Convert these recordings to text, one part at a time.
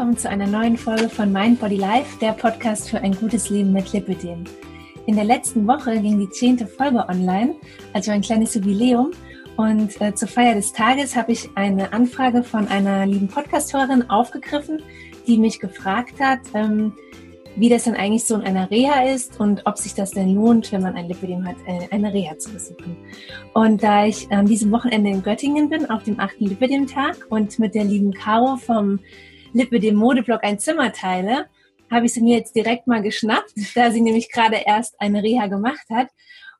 willkommen zu einer neuen Folge von Mind Body Life, der Podcast für ein gutes Leben mit Lipidem. In der letzten Woche ging die zehnte Folge online, also ein kleines Jubiläum. Und äh, zur Feier des Tages habe ich eine Anfrage von einer lieben Podcasthörerin aufgegriffen, die mich gefragt hat, ähm, wie das denn eigentlich so in einer Reha ist und ob sich das denn lohnt, wenn man ein Lipidem hat, äh, eine Reha zu besuchen. Und da ich an diesem Wochenende in Göttingen bin, auf dem achten Lipidem-Tag und mit der lieben Caro vom Lippe dem Modeblog ein Zimmer teile, habe ich sie mir jetzt direkt mal geschnappt, da sie nämlich gerade erst eine Reha gemacht hat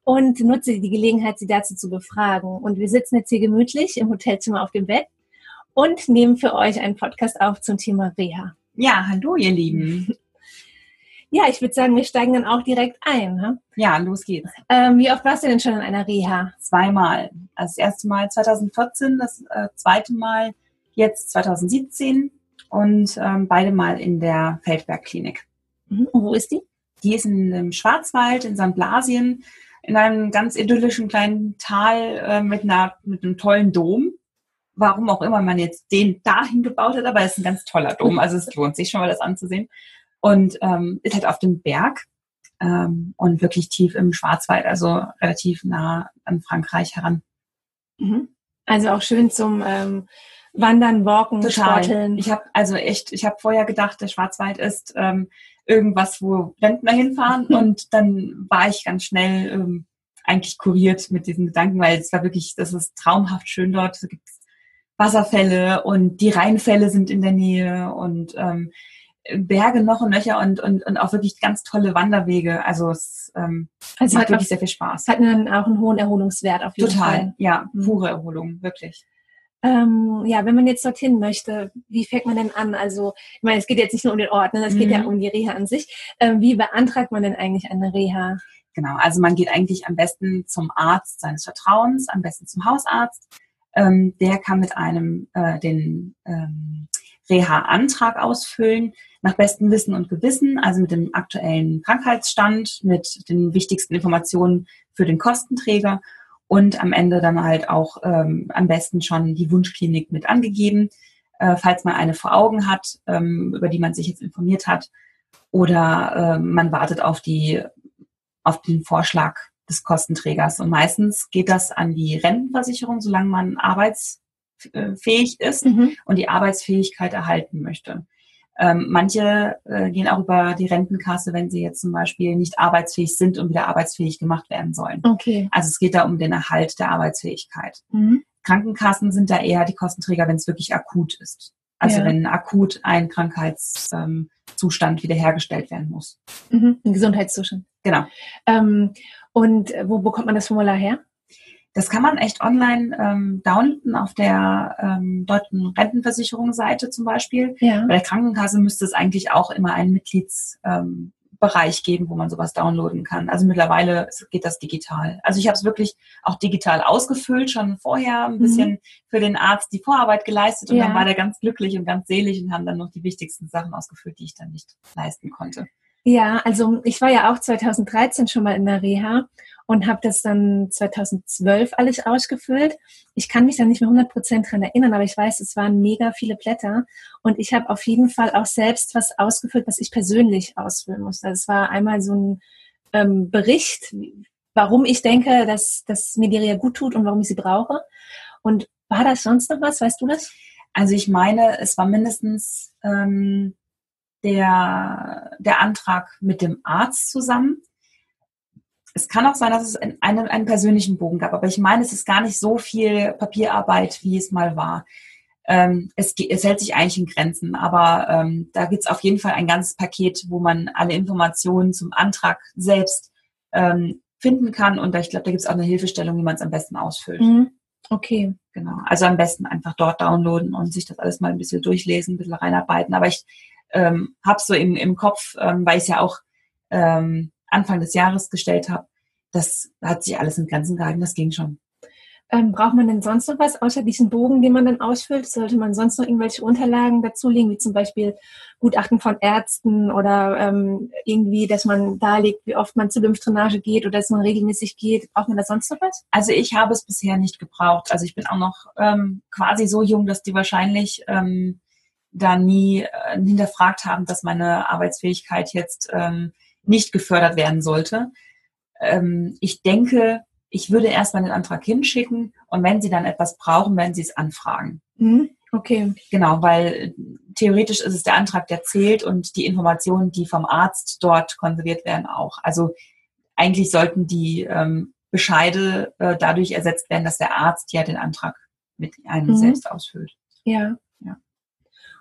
und nutze die Gelegenheit, sie dazu zu befragen. Und wir sitzen jetzt hier gemütlich im Hotelzimmer auf dem Bett und nehmen für euch einen Podcast auf zum Thema Reha. Ja, hallo ihr Lieben. Ja, ich würde sagen, wir steigen dann auch direkt ein. Ne? Ja, los geht's. Ähm, wie oft warst du denn schon in einer Reha? Zweimal. Also das erste Mal 2014, das äh, zweite Mal jetzt 2017 und ähm, beide mal in der Feldbergklinik. Mhm. Und wo ist die? Die ist in im Schwarzwald, in St. Blasien, in einem ganz idyllischen kleinen Tal äh, mit, einer, mit einem tollen Dom. Warum auch immer man jetzt den dahin gebaut hat, aber es ist ein ganz toller Dom. Also es lohnt sich schon mal, das anzusehen. Und ähm, ist halt auf dem Berg ähm, und wirklich tief im Schwarzwald, also relativ nah an Frankreich heran. Mhm. Also auch schön zum ähm, Wandern, Walken. Sporteln. Ich habe also echt, ich habe vorher gedacht, der Schwarzwald ist ähm, irgendwas, wo Rentner hinfahren und dann war ich ganz schnell ähm, eigentlich kuriert mit diesen Gedanken, weil es war wirklich, das ist traumhaft schön dort. Da gibt Wasserfälle und die Rheinfälle sind in der Nähe und ähm, Berge noch und nöcher und, und, und auch wirklich ganz tolle Wanderwege. Also es ähm, also macht wirklich sehr viel Spaß. Hat dann auch einen hohen Erholungswert auf jeden Total, Fall. Total, ja, mhm. pure Erholung, wirklich. Ähm, ja, wenn man jetzt dorthin möchte, wie fängt man denn an? Also, ich meine, es geht jetzt nicht nur um den Ort, ne? es mhm. geht ja mhm. um die Reha an sich. Ähm, wie beantragt man denn eigentlich eine Reha? Genau, also man geht eigentlich am besten zum Arzt seines Vertrauens, am besten zum Hausarzt. Ähm, der kann mit einem äh, den ähm, Reha-Antrag ausfüllen, nach bestem Wissen und Gewissen, also mit dem aktuellen Krankheitsstand, mit den wichtigsten Informationen für den Kostenträger und am Ende dann halt auch ähm, am besten schon die Wunschklinik mit angegeben, äh, falls man eine vor Augen hat, ähm, über die man sich jetzt informiert hat, oder äh, man wartet auf die auf den Vorschlag des Kostenträgers. Und meistens geht das an die Rentenversicherung, solange man arbeitsfähig ist mhm. und die Arbeitsfähigkeit erhalten möchte. Ähm, manche äh, gehen auch über die Rentenkasse, wenn sie jetzt zum Beispiel nicht arbeitsfähig sind und wieder arbeitsfähig gemacht werden sollen. Okay. Also es geht da um den Erhalt der Arbeitsfähigkeit. Mhm. Krankenkassen sind da eher die Kostenträger, wenn es wirklich akut ist. Also ja. wenn akut ein Krankheitszustand ähm, wiederhergestellt werden muss. Mhm. Ein Gesundheitszustand. Genau. Ähm, und wo bekommt man das Formular her? Das kann man echt online ähm, downloaden auf der ähm, deutschen Rentenversicherungsseite zum Beispiel. Ja. Bei der Krankenkasse müsste es eigentlich auch immer einen Mitgliedsbereich ähm, geben, wo man sowas downloaden kann. Also mittlerweile geht das digital. Also ich habe es wirklich auch digital ausgefüllt, schon vorher ein bisschen mhm. für den Arzt die Vorarbeit geleistet und ja. dann war der ganz glücklich und ganz selig und haben dann noch die wichtigsten Sachen ausgefüllt, die ich dann nicht leisten konnte. Ja, also ich war ja auch 2013 schon mal in der Reha und habe das dann 2012 alles ausgefüllt. Ich kann mich da nicht mehr 100% dran erinnern, aber ich weiß, es waren mega viele Blätter und ich habe auf jeden Fall auch selbst was ausgefüllt, was ich persönlich ausfüllen musste. Es war einmal so ein ähm, Bericht, warum ich denke, dass, dass mir die Reha gut tut und warum ich sie brauche. Und war das sonst noch was? Weißt du das? Also ich meine, es war mindestens ähm, der, der Antrag mit dem Arzt zusammen es kann auch sein, dass es einen, einen persönlichen Bogen gab, aber ich meine, es ist gar nicht so viel Papierarbeit, wie es mal war. Ähm, es, es, hält sich eigentlich in Grenzen, aber ähm, da gibt es auf jeden Fall ein ganzes Paket, wo man alle Informationen zum Antrag selbst ähm, finden kann. Und ich glaube, da gibt es auch eine Hilfestellung, wie man es am besten ausfüllt. Mhm. Okay. Genau. Also am besten einfach dort downloaden und sich das alles mal ein bisschen durchlesen, ein bisschen reinarbeiten. Aber ich ähm, habe so im, im Kopf, ähm, weil ich ja auch ähm, Anfang des Jahres gestellt habe, das hat sich alles in Grenzen gehalten, das ging schon. Ähm, braucht man denn sonst noch was, außer diesen Bogen, den man dann ausfüllt? Sollte man sonst noch irgendwelche Unterlagen dazulegen, wie zum Beispiel Gutachten von Ärzten oder ähm, irgendwie, dass man darlegt, wie oft man zur Lymphdrainage geht oder dass man regelmäßig geht? Braucht man da sonst noch was? Also ich habe es bisher nicht gebraucht. Also ich bin auch noch ähm, quasi so jung, dass die wahrscheinlich ähm, da nie äh, hinterfragt haben, dass meine Arbeitsfähigkeit jetzt ähm, nicht gefördert werden sollte. Ähm, ich denke, ich würde erstmal den Antrag hinschicken und wenn Sie dann etwas brauchen, werden Sie es anfragen. Mhm. Okay. Genau, weil theoretisch ist es der Antrag, der zählt und die Informationen, die vom Arzt dort konserviert werden, auch. Also eigentlich sollten die ähm, Bescheide äh, dadurch ersetzt werden, dass der Arzt ja den Antrag mit einem mhm. selbst ausfüllt. Ja.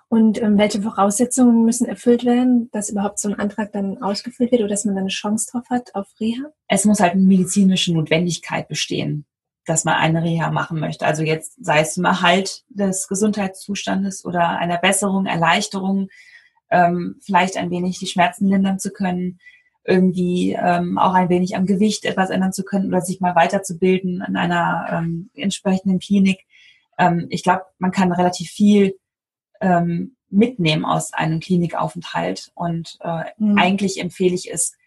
Und ähm, welche Voraussetzungen müssen erfüllt werden, dass überhaupt so ein Antrag dann ausgefüllt wird oder dass man dann eine Chance drauf hat auf Reha? Es muss halt eine medizinische Notwendigkeit bestehen dass man eine Reha machen möchte. Also jetzt sei es zum Erhalt des Gesundheitszustandes oder einer Besserung, Erleichterung, ähm, vielleicht ein wenig die Schmerzen lindern zu können, irgendwie ähm, auch ein wenig am Gewicht etwas ändern zu können oder sich mal weiterzubilden in einer ähm, entsprechenden Klinik. Ähm, ich glaube, man kann relativ viel ähm, mitnehmen aus einem Klinikaufenthalt und äh, mhm. eigentlich empfehle ich es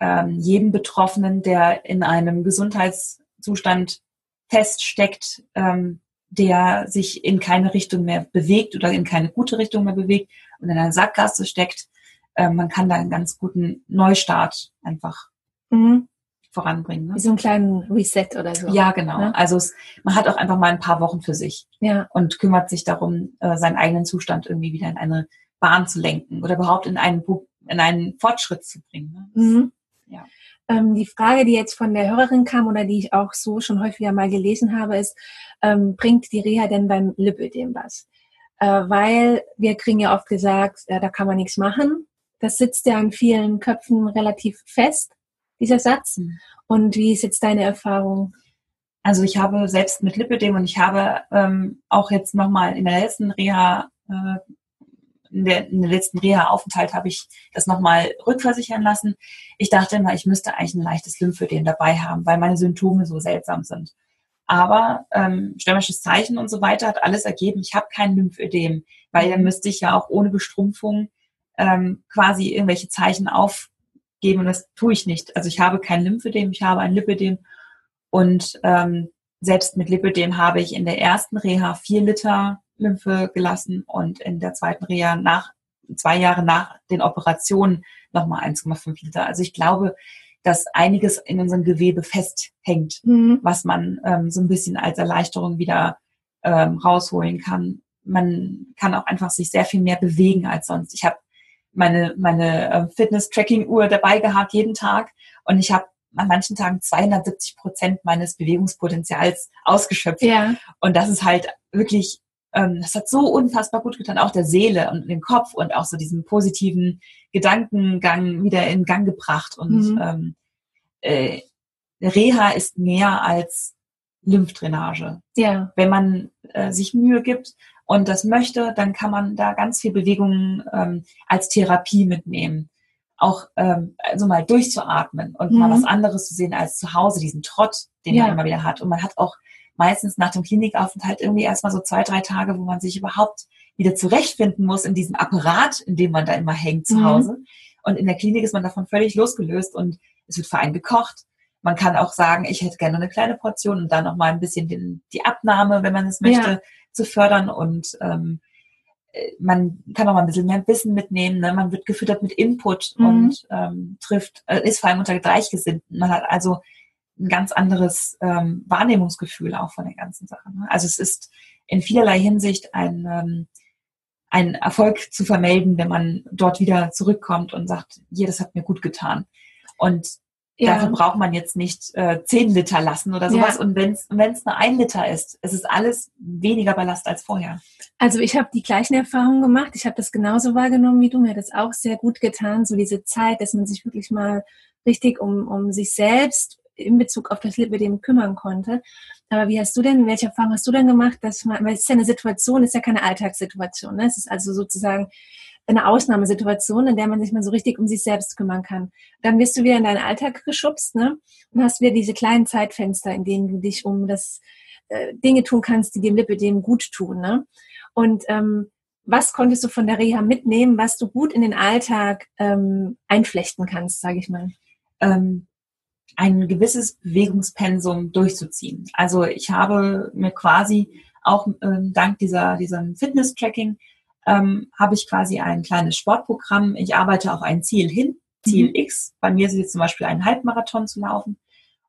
ähm, jedem Betroffenen, der in einem Gesundheitszustand feststeckt, ähm, der sich in keine Richtung mehr bewegt oder in keine gute Richtung mehr bewegt und in einer Sackgasse steckt, äh, man kann da einen ganz guten Neustart einfach mhm. Voranbringen. Ne? Wie so einen kleinen Reset oder so. Ja, genau. Ne? Also es, man hat auch einfach mal ein paar Wochen für sich ja. und kümmert sich darum, äh, seinen eigenen Zustand irgendwie wieder in eine Bahn zu lenken oder überhaupt in einen, in einen Fortschritt zu bringen. Ne? Mhm. Ja. Ähm, die Frage, die jetzt von der Hörerin kam oder die ich auch so schon häufiger mal gelesen habe, ist, ähm, bringt die Reha denn beim Lipödem was? Äh, weil wir kriegen ja oft gesagt, äh, da kann man nichts machen. Das sitzt ja in vielen Köpfen relativ fest, dieser Satz. Und wie ist jetzt deine Erfahrung? Also ich habe selbst mit Lipödem und ich habe ähm, auch jetzt nochmal in der letzten Reha äh, in der, in der letzten Reha-Aufenthalt habe ich das nochmal rückversichern lassen. Ich dachte immer, ich müsste eigentlich ein leichtes Lymphödem dabei haben, weil meine Symptome so seltsam sind. Aber ähm, stürmisches Zeichen und so weiter hat alles ergeben. Ich habe kein Lymphödem, weil dann müsste ich ja auch ohne Bestrumpfung ähm, quasi irgendwelche Zeichen aufgeben und das tue ich nicht. Also ich habe kein Lymphödem, ich habe ein Lipödem und ähm, selbst mit Lipödem habe ich in der ersten Reha vier Liter Lymphe gelassen und in der zweiten Reha nach zwei Jahre nach den Operationen nochmal 1,5 Liter. Also ich glaube, dass einiges in unserem Gewebe festhängt, mhm. was man ähm, so ein bisschen als Erleichterung wieder ähm, rausholen kann. Man kann auch einfach sich sehr viel mehr bewegen als sonst. Ich habe meine, meine äh, Fitness-Tracking-Uhr dabei gehabt jeden Tag und ich habe an manchen Tagen 270 Prozent meines Bewegungspotenzials ausgeschöpft. Ja. Und das ist halt wirklich ähm, das hat so unfassbar gut getan, auch der Seele und dem Kopf und auch so diesen positiven Gedankengang wieder in Gang gebracht. Und mhm. ähm, äh, Reha ist mehr als Lymphdrainage. Ja. Wenn man äh, sich Mühe gibt und das möchte, dann kann man da ganz viel Bewegungen ähm, als Therapie mitnehmen. Auch ähm, also mal durchzuatmen und mhm. mal was anderes zu sehen als zu Hause, diesen Trott, den ja. man immer wieder hat. Und man hat auch meistens nach dem Klinikaufenthalt irgendwie erstmal so zwei, drei Tage, wo man sich überhaupt wieder zurechtfinden muss in diesem Apparat, in dem man da immer hängt zu mhm. Hause. Und in der Klinik ist man davon völlig losgelöst und es wird für einen gekocht. Man kann auch sagen, ich hätte gerne eine kleine Portion und dann noch mal ein bisschen den, die Abnahme, wenn man es möchte, ja. zu fördern und ähm, äh, man kann auch mal ein bisschen mehr Wissen mitnehmen. Ne? Man wird gefüttert mit Input mhm. und ähm, trifft, äh, ist vor allem unter Gleichgesinnten. Man hat also ein ganz anderes ähm, Wahrnehmungsgefühl auch von der ganzen Sache. Ne? Also es ist in vielerlei Hinsicht ein, ähm, ein Erfolg zu vermelden, wenn man dort wieder zurückkommt und sagt, hier, das hat mir gut getan. Und ja. dafür braucht man jetzt nicht äh, 10 Liter lassen oder sowas. Ja. Und wenn es nur ein Liter ist, es ist alles weniger Ballast als vorher. Also ich habe die gleichen Erfahrungen gemacht. Ich habe das genauso wahrgenommen wie du. Mir hat das auch sehr gut getan, so diese Zeit, dass man sich wirklich mal richtig um, um sich selbst in Bezug auf das Lipidem kümmern konnte. Aber wie hast du denn, welche Erfahrung hast du denn gemacht, dass man, weil es ist ja eine Situation, es ist ja keine Alltagssituation, ne? es ist also sozusagen eine Ausnahmesituation, in der man sich mal so richtig um sich selbst kümmern kann. Dann wirst du wieder in deinen Alltag geschubst, ne? Und hast wieder diese kleinen Zeitfenster, in denen du dich um das äh, Dinge tun kannst, die dem Lipidem gut tun, ne? Und ähm, was konntest du von der Reha mitnehmen, was du gut in den Alltag ähm, einflechten kannst, sage ich mal? Ähm, ein gewisses Bewegungspensum durchzuziehen. Also ich habe mir quasi auch ähm, dank dieser diesem Fitness-Tracking ähm, habe ich quasi ein kleines Sportprogramm. Ich arbeite auf ein Ziel hin, Ziel Mhm. X. Bei mir ist es jetzt zum Beispiel einen Halbmarathon zu laufen.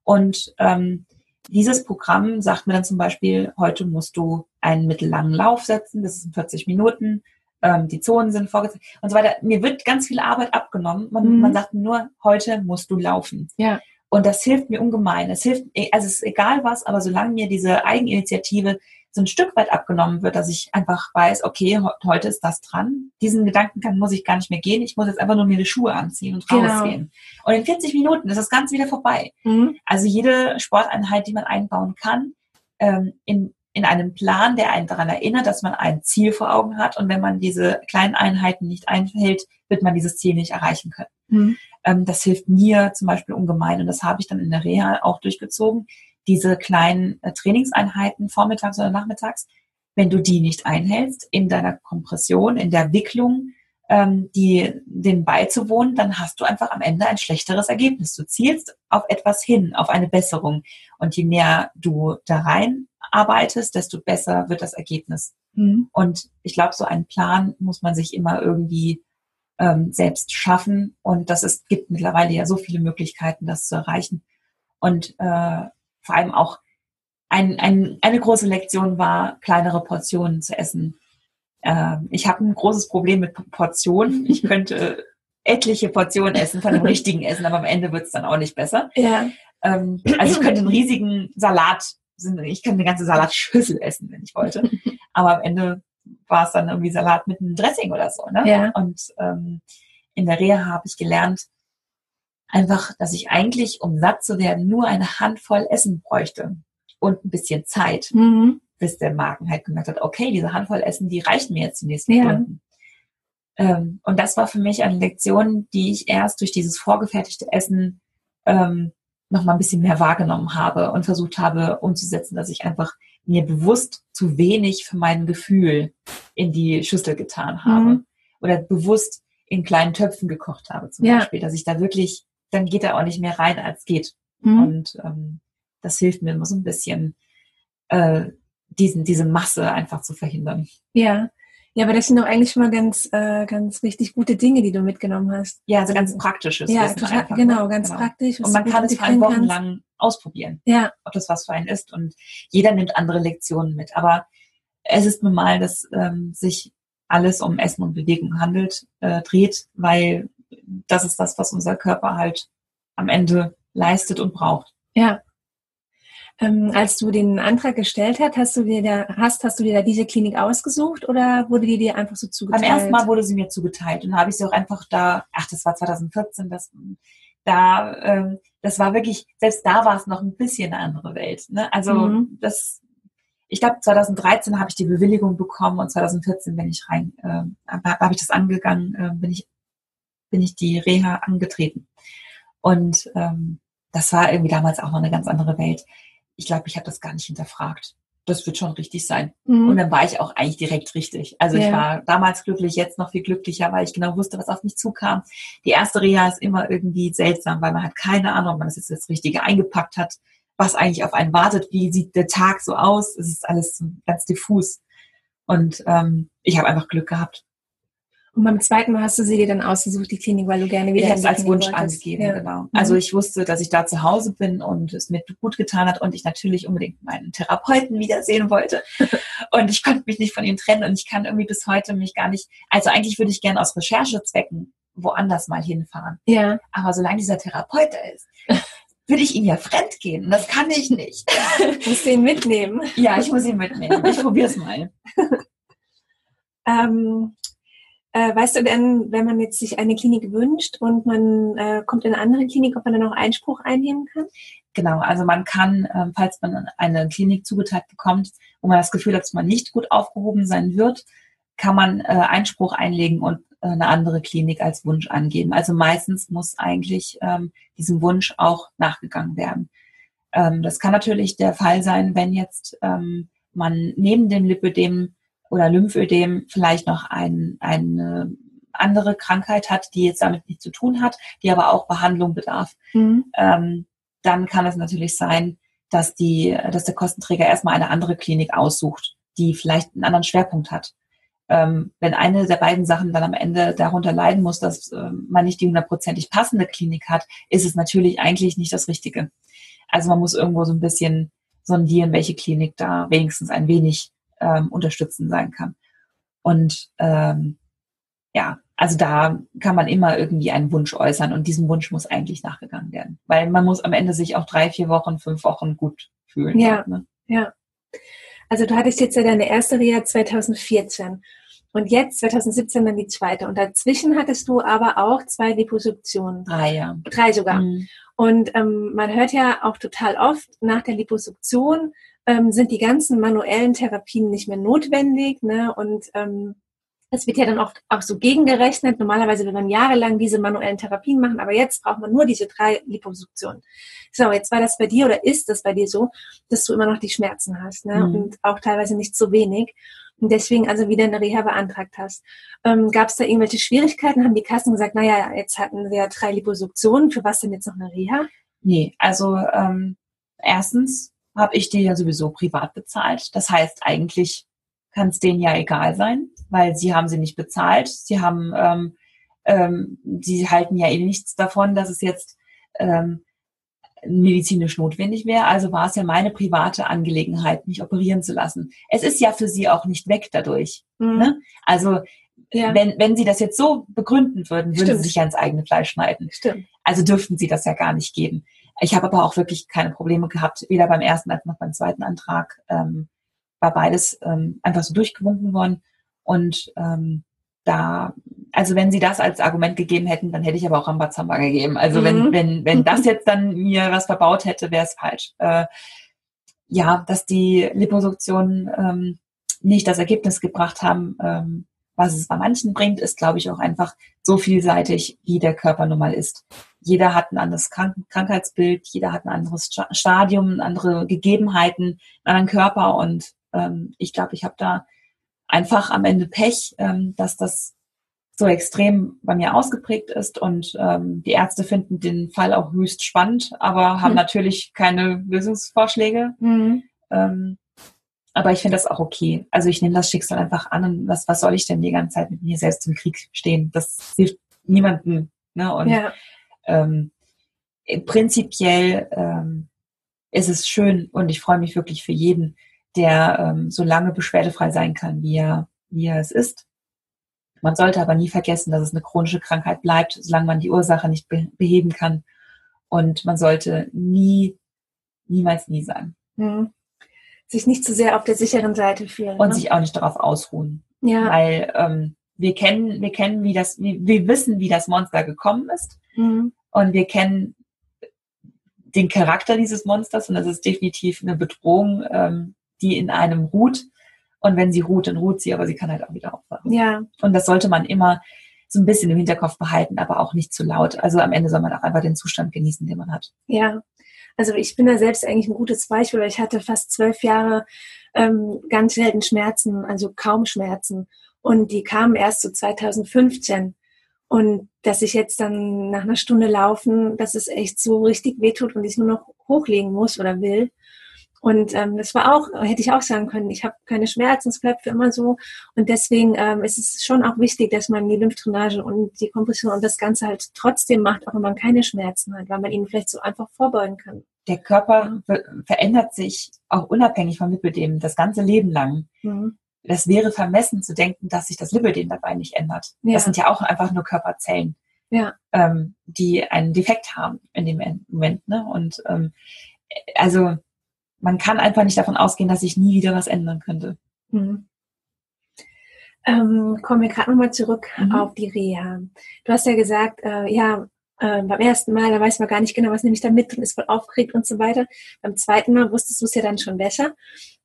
Und ähm, dieses Programm sagt mir dann zum Beispiel, heute musst du einen mittellangen Lauf setzen, das sind 40 Minuten, ähm, die Zonen sind vorgezeigt und so weiter. Mir wird ganz viel Arbeit abgenommen. Man, Mhm. man sagt nur, heute musst du laufen. Ja. Und das hilft mir ungemein. Es hilft, also es ist egal was, aber solange mir diese Eigeninitiative so ein Stück weit abgenommen wird, dass ich einfach weiß, okay, he- heute ist das dran. Diesen Gedankengang muss ich gar nicht mehr gehen. Ich muss jetzt einfach nur mir die Schuhe anziehen und Genau. rausgehen. Und in 40 Minuten ist das Ganze wieder vorbei. Mhm. Also jede Sporteinheit, die man einbauen kann, ähm, in, in einem Plan, der einen daran erinnert, dass man ein Ziel vor Augen hat. Und wenn man diese kleinen Einheiten nicht einhält, wird man dieses Ziel nicht erreichen können. Mhm. Ähm, das hilft mir zum Beispiel ungemein. Und das habe ich dann in der Reha auch durchgezogen. Diese kleinen äh, Trainingseinheiten vormittags oder nachmittags, wenn du die nicht einhältst in deiner Kompression, in der Wicklung, ähm, die dem beizuwohnen, dann hast du einfach am Ende ein schlechteres Ergebnis. Du zielst auf etwas hin, auf eine Besserung. Und je mehr du da rein arbeitest, desto besser wird das Ergebnis. Mhm. Und ich glaube, so einen Plan muss man sich immer irgendwie ähm, selbst schaffen. Und das ist, gibt mittlerweile ja so viele Möglichkeiten, das zu erreichen. Und äh, vor allem auch ein, ein, eine große Lektion war, kleinere Portionen zu essen. Ähm, ich habe ein großes Problem mit Portionen. Ich könnte etliche Portionen essen von dem richtigen Essen, aber am Ende wird es dann auch nicht besser. Ja. Ähm, also ich könnte einen riesigen Salat, ich könnte eine ganze Salatschüssel essen, wenn ich wollte. Aber am Ende war es dann irgendwie Salat mit einem Dressing oder so. Ne? Ja. Und ähm, in der Reha habe ich gelernt, einfach, dass ich eigentlich, um satt zu werden, nur eine Handvoll Essen bräuchte und ein bisschen Zeit, Mhm. bis der Magen halt gemerkt hat, okay, diese Handvoll Essen, die reicht mir jetzt die nächsten Ja. Stunden. Ähm, und das war für mich eine Lektion, die ich erst durch dieses vorgefertigte Essen ähm, noch mal ein bisschen mehr wahrgenommen habe und versucht habe umzusetzen, dass ich einfach mir bewusst zu wenig für mein Gefühl in die Schüssel getan habe Mhm. oder bewusst in kleinen Töpfen gekocht habe zum Ja. Beispiel, dass ich da wirklich, dann geht da auch nicht mehr rein, als geht. Mhm. Und ähm, das hilft mir immer so ein bisschen, äh, diesen, diese Masse einfach zu verhindern. Ja. Ja, aber das sind doch eigentlich schon mal ganz, äh, ganz richtig gute Dinge, die du mitgenommen hast. Ja, also ganz praktisches ja, Wissen total, genau, ne? ganz Genau. praktisch. Und man kann es vor allem kannst. wochenlang ausprobieren, Ja, ob das was für einen ist. Und jeder nimmt andere Lektionen mit. Aber es ist nun mal, dass ähm, sich alles um Essen und Bewegung handelt, äh, dreht, weil das ist das, was unser Körper halt am Ende leistet und braucht. ja. Ähm, als du den Antrag gestellt hast, hast du dir da, hast, hast du dir da diese Klinik ausgesucht oder wurde die dir einfach so Beim zugeteilt? ersten Mal wurde sie mir zugeteilt und habe ich sie auch einfach da, ach, das war 2014, das, da, ähm, das war wirklich, selbst da war es noch ein bisschen eine andere Welt. Ne? Also Mhm. das, ich glaube 2013 habe ich die Bewilligung bekommen und 2014 bin ich rein, äh, habe hab ich das angegangen, äh, bin ich, bin ich die Reha angetreten. Und ähm, das war irgendwie damals auch noch eine ganz andere Welt. Ich glaube, ich habe das gar nicht hinterfragt. Das wird schon richtig sein. Mhm. Und dann war ich auch eigentlich direkt richtig. Also ich Ja. war damals glücklich, jetzt noch viel glücklicher, weil ich genau wusste, was auf mich zukam. Die erste Reha ist immer irgendwie seltsam, weil man hat keine Ahnung, ob man das jetzt das Richtige eingepackt hat, was eigentlich auf einen wartet, wie sieht der Tag so aus. Es ist alles ganz diffus. Und ähm, ich habe einfach Glück gehabt. Und beim zweiten Mal hast du sie dir dann ausgesucht, die Klinik, weil du gerne wieder Ich habe es als Wunsch wolltest. angegeben, Ja. genau. Mhm. Also ich wusste, dass ich da zu Hause bin und es mir gut getan hat und ich natürlich unbedingt meinen Therapeuten wiedersehen wollte. und ich konnte mich nicht von ihm trennen und ich kann irgendwie bis heute mich gar nicht, also eigentlich würde ich gerne aus Recherchezwecken woanders mal hinfahren. Ja, Aber solange dieser Therapeut da ist, würde ich ihn ja fremd gehen. Und das kann ich nicht. musst du ihn mitnehmen. ja, ich muss ihn mitnehmen. Ich probiere es mal. Ähm, äh, weißt du denn, wenn man jetzt sich eine Klinik wünscht und man äh, kommt in eine andere Klinik, ob man dann auch Einspruch einnehmen kann? Genau, also man kann, ähm, falls man eine Klinik zugeteilt bekommt, wo man das Gefühl hat, dass man nicht gut aufgehoben sein wird, kann man äh, Einspruch einlegen und äh, eine andere Klinik als Wunsch angeben. Also meistens muss eigentlich ähm, diesem Wunsch auch nachgegangen werden. Ähm, das kann natürlich der Fall sein, wenn jetzt ähm, man neben dem Lipödem oder Lymphödem vielleicht noch ein, eine andere Krankheit hat, die jetzt damit nichts zu tun hat, die aber auch Behandlung bedarf Mhm. ähm, dann kann es natürlich sein, dass die, dass der Kostenträger erstmal eine andere Klinik aussucht, die vielleicht einen anderen Schwerpunkt hat. ähm, wenn eine der beiden Sachen dann am Ende darunter leiden muss, dass ähm, man nicht die hundertprozentig passende Klinik hat, ist es natürlich eigentlich nicht das Richtige. Also man muss irgendwo so ein bisschen sondieren, welche Klinik da wenigstens ein wenig ähm, unterstützend sein kann. Und ähm, ja, also da kann man immer irgendwie einen Wunsch äußern und diesem Wunsch muss eigentlich nachgegangen werden. Weil man muss am Ende sich auch drei, vier Wochen, fünf Wochen gut fühlen. Ja, ne? ja. Also du hattest jetzt ja deine erste Reha 2014 und jetzt 2017 dann die zweite. Und dazwischen hattest du aber auch zwei Liposuktionen. Drei, ja. Drei sogar. Mhm. Und ähm, man hört ja auch total oft, nach der Liposuktion ähm, sind die ganzen manuellen Therapien nicht mehr notwendig. Ne? Und ähm, es wird ja dann auch, auch so gegengerechnet. Normalerweise will man jahrelang diese manuellen Therapien machen, aber jetzt braucht man nur diese drei Liposuktionen. So, jetzt war das bei dir oder ist das bei dir so, dass du immer noch die Schmerzen hast ne? Mhm. und auch teilweise nicht so wenig und deswegen also wieder eine Reha beantragt hast. Ähm, Gab es da irgendwelche Schwierigkeiten? Haben die Kassen gesagt, naja, jetzt hatten wir ja drei Liposuktionen, für was denn jetzt noch eine Reha? Nee, also ähm, erstens habe ich die ja sowieso privat bezahlt. Das heißt, eigentlich kann es denen ja egal sein, weil sie haben sie nicht bezahlt. Sie haben, ähm, ähm, sie halten ja eh nichts davon, dass es jetzt ähm, medizinisch notwendig wäre. Also war es ja meine private Angelegenheit, mich operieren zu lassen. Es ist ja für sie auch nicht weg dadurch. Mhm. Ne? Also ja. wenn, wenn sie das jetzt so begründen würden, würden Stimmt. sie sich ja ins eigene Fleisch schneiden. Stimmt. Also dürften sie das ja gar nicht geben. Ich habe aber auch wirklich keine Probleme gehabt, weder beim ersten als noch beim zweiten Antrag. Ähm, war beides ähm, einfach so durchgewunken worden. Und ähm, da, also wenn sie das als Argument gegeben hätten, dann hätte ich aber auch Rambazamba gegeben. Also mhm. wenn, wenn, wenn das jetzt dann mir was verbaut hätte, wäre es falsch. Äh, ja, dass die Liposuktionen ähm, nicht das Ergebnis gebracht haben, ähm, was es bei manchen bringt, ist, glaube ich, auch einfach so vielseitig, wie der Körper nun mal ist. Jeder hat ein anderes Krank Krankheitsbild, jeder hat ein anderes Stadium, andere Gegebenheiten, einen anderen Körper und ähm, ich glaube, ich habe da einfach am Ende Pech, ähm, dass das so extrem bei mir ausgeprägt ist und ähm, die Ärzte finden den Fall auch höchst spannend, aber haben mhm. natürlich keine Lösungsvorschläge. Mhm. Ähm, aber ich finde das auch okay. Also ich nehme das Schicksal einfach an und was, was soll ich denn die ganze Zeit mit mir selbst im Krieg stehen? Das hilft niemandem. Ne? Und ja. Ähm, prinzipiell ähm, ist es schön und ich freue mich wirklich für jeden, der ähm, so lange beschwerdefrei sein kann, wie er, wie er es ist. Man sollte aber nie vergessen, dass es eine chronische Krankheit bleibt, solange man die Ursache nicht be beheben kann. Und man sollte nie, niemals nie sein. Mhm. Sich nicht zu sehr auf der sicheren Seite fühlen. Und ne? sich auch nicht darauf ausruhen. Ja. Weil ähm, wir kennen, wir kennen, wie das, wir, wir wissen, wie das Monster gekommen ist. Mhm. Und wir kennen den Charakter dieses Monsters und das ist definitiv eine Bedrohung, ähm, die in einem ruht. Und wenn sie ruht, dann ruht sie, aber sie kann halt auch wieder aufwachen. Ja. Und das sollte man immer so ein bisschen im Hinterkopf behalten, aber auch nicht zu laut. Also am Ende soll man auch einfach den Zustand genießen, den man hat. Ja. Also ich bin da selbst eigentlich ein gutes Beispiel, weil ich hatte fast zwölf Jahre ähm, ganz selten Schmerzen, also kaum Schmerzen. Und die kamen erst so 2015. Und dass ich jetzt dann nach einer Stunde laufen, dass es echt so richtig wehtut und ich nur noch hochlegen muss oder will. Und ähm, das war auch, hätte ich auch sagen können, ich habe keine Schmerzen, es bleibt für immer so. Und deswegen ähm, ist es schon auch wichtig, dass man die Lymphdrainage und die Kompression und das Ganze halt trotzdem macht, auch wenn man keine Schmerzen hat, weil man ihnen vielleicht so einfach vorbeugen kann. Der Körper verändert sich auch unabhängig vom Lipödem das ganze Leben lang. Mhm. Das wäre vermessen zu denken, dass sich das Lipödem dabei nicht ändert. Ja. Das sind ja auch einfach nur Körperzellen, ja. ähm, die einen Defekt haben in dem Moment. Ne? Und ähm, also man kann einfach nicht davon ausgehen, dass sich nie wieder was ändern könnte. Mhm. Ähm, kommen wir gerade nochmal zurück mhm. auf die Reha. Du hast ja gesagt, äh, ja, äh, beim ersten Mal, da weiß man gar nicht genau, was nehme ich da mit und ist voll aufgeregt und so weiter. Beim zweiten Mal wusstest du es ja dann schon besser.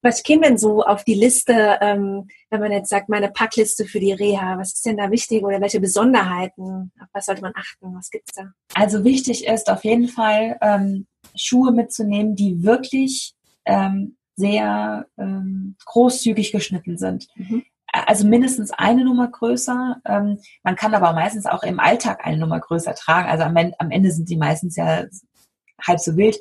Was käme denn so auf die Liste, ähm, wenn man jetzt sagt, meine Packliste für die Reha? Was ist denn da wichtig oder welche Besonderheiten? Auf was sollte man achten? Was gibt's da? Also wichtig ist auf jeden Fall, ähm, Schuhe mitzunehmen, die wirklich ähm, sehr ähm, großzügig geschnitten sind. Mhm. Also mindestens eine Nummer größer. Ähm, man kann aber meistens auch im Alltag eine Nummer größer tragen. Also am, am Ende sind die meistens ja halb so wild.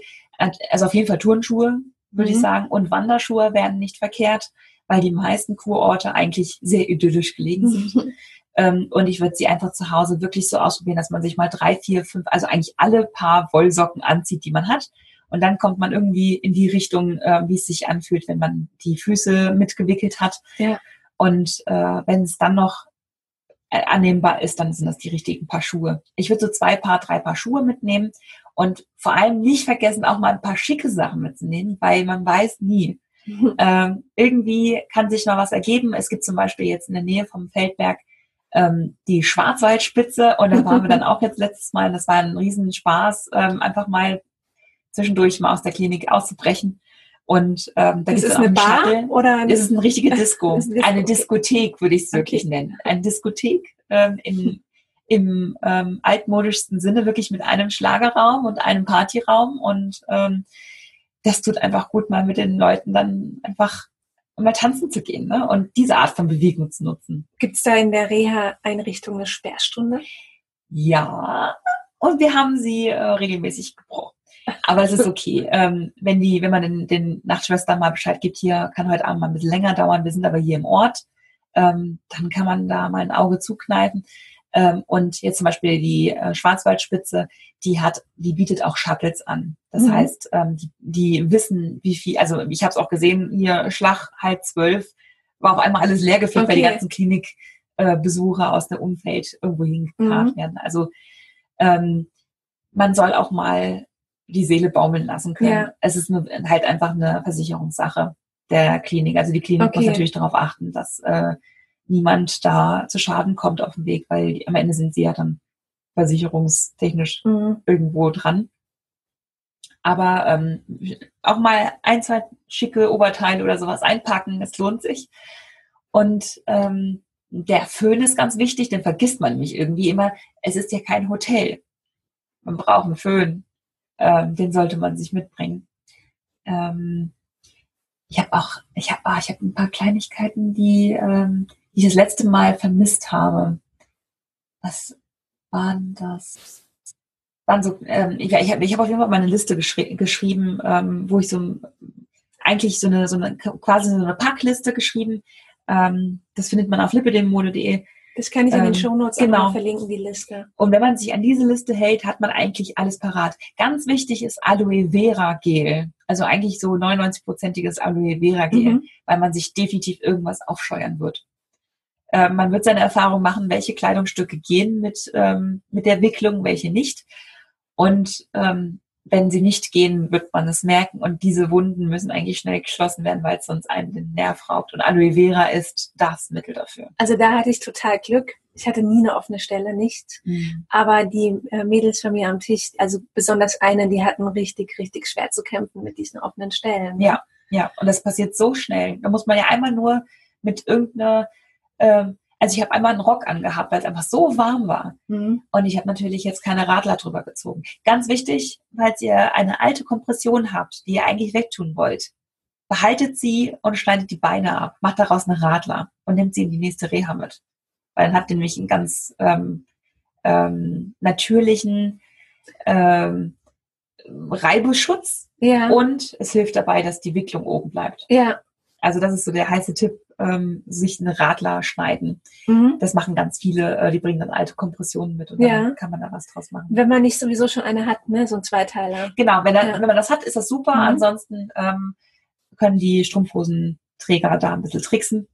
Also auf jeden Fall Turnschuhe, würde mhm. ich sagen. Und Wanderschuhe werden nicht verkehrt, weil die meisten Kurorte eigentlich sehr idyllisch gelegen sind. ähm, und ich würde sie einfach zu Hause wirklich so ausprobieren, dass man sich mal drei, vier, fünf, also eigentlich alle paar Wollsocken anzieht, die man hat. Und dann kommt man irgendwie in die Richtung, äh, wie es sich anfühlt, wenn man die Füße mitgewickelt hat. Ja. Und äh, wenn es dann noch äh, annehmbar ist, dann sind das die richtigen Paar Schuhe. Ich würde so zwei Paar, drei Paar Schuhe mitnehmen und vor allem nicht vergessen, auch mal ein paar schicke Sachen mitzunehmen, weil man weiß nie. Ähm, irgendwie kann sich noch was ergeben. Es gibt zum Beispiel jetzt in der Nähe vom Feldberg ähm, die Schwarzwaldspitze und da waren wir dann auch jetzt letztes Mal. Das war ein Riesenspaß, ähm, einfach mal zwischendurch mal aus der Klinik auszubrechen. Und ähm, da Ist es es eine Bar Shuttle. oder eine Es ist eine richtige Disco. Eine Disco, Eine. Diskothek würde ich es wirklich Okay. nennen. Eine Diskothek ähm, in, im ähm, altmodischsten Sinne, wirklich mit einem Schlagerraum und einem Partyraum. Und ähm, das tut einfach gut, mal mit den Leuten dann einfach mal tanzen zu gehen ne? und diese Art von Bewegung zu nutzen. Gibt es da in der Reha-Einrichtung eine Sperrstunde? Ja, und wir haben sie äh, regelmäßig gebrochen. Aber es ist okay. ähm, wenn die, wenn man den, den Nachtschwestern mal Bescheid gibt, hier kann heute Abend mal ein bisschen länger dauern, wir sind aber hier im Ort, ähm, dann kann man da mal ein Auge zukneifen. Ähm, und jetzt zum Beispiel die äh, Schwarzwaldspitze, die hat, die bietet auch Shuttles an. Das Mhm. heißt, ähm, die, die wissen, wie viel, also ich habe es auch gesehen, hier Schlag halb zwölf, war auf einmal alles leer gefüllt, weil die Okay. ganzen Klinikbesucher aus der Umfeld irgendwo hingekarrt Mhm. werden. Also ähm, man soll auch mal die Seele baumeln lassen können. Ja. Es ist nur, halt einfach eine Versicherungssache der Klinik. Also die Klinik muss Okay. natürlich darauf achten, dass äh, niemand da zu Schaden kommt auf dem Weg, weil am Ende sind sie ja dann versicherungstechnisch Mhm. irgendwo dran. Aber ähm, auch mal ein, zwei schicke Oberteile oder sowas einpacken, es lohnt sich. Und ähm, der Föhn ist ganz wichtig, den vergisst man nämlich irgendwie immer. Es ist ja kein Hotel. Man braucht einen Föhn. Ähm, den sollte man sich mitbringen. Ähm, ich habe auch, ich habe, ah, ich habe ein paar Kleinigkeiten, die, ähm, die ich das letzte Mal vermisst habe. Was waren das? Waren so, ähm, ich, ich habe ich hab auf jeden Fall mal eine Liste geschri geschrieben, ähm, wo ich so eigentlich so eine, so eine quasi so eine Packliste geschrieben. Ähm, das findet man auf lipidemmode.de. Das kann ich in den Ähm, Shownotes genau. verlinken, die Liste. Und wenn man sich an diese Liste hält, hat man eigentlich alles parat. Ganz wichtig ist Aloe Vera Gel. Also eigentlich so 99-prozentiges Aloe Vera Gel, Mhm. weil man sich definitiv irgendwas aufscheuern wird. Äh, man wird seine Erfahrung machen, welche Kleidungsstücke gehen mit, ähm, mit der Wicklung, welche nicht. Und ähm, wenn sie nicht gehen, wird man es merken. Und diese Wunden müssen eigentlich schnell geschlossen werden, weil es sonst einen den Nerv raubt. Und Aloe Vera ist das Mittel dafür. Also da hatte ich total Glück. Ich hatte nie eine offene Stelle, nicht. Aber die äh, Mädels von mir am Tisch, also besonders eine, die hatten richtig, richtig schwer zu kämpfen mit diesen offenen Stellen. Ja, ja, und das passiert so schnell. Da muss man ja einmal nur mit irgendeiner, ähm, also ich habe einmal einen Rock angehabt, weil es einfach so warm war. Mhm. Und ich habe natürlich jetzt keine Radler drüber gezogen. Ganz wichtig, falls ihr eine alte Kompression habt, die ihr eigentlich wegtun wollt, behaltet sie und schneidet die Beine ab, macht daraus eine Radler und nimmt sie in die nächste Reha mit. Weil dann habt ihr nämlich einen ganz ähm, ähm, natürlichen ähm, Reibeschutz Ja, und es hilft dabei, dass die Wicklung oben bleibt. ja. Also das ist so der heiße Tipp, ähm, sich eine Radler schneiden. Mhm. Das machen ganz viele, äh, die bringen dann alte Kompressionen mit und Ja. dann kann man da was draus machen. Wenn man nicht sowieso schon eine hat, ne, so ein Zweiteiler. Genau, wenn, dann, Ja. wenn man das hat, ist das super. Mhm. Ansonsten ähm, können die Strumpfhosenträger da ein bisschen tricksen.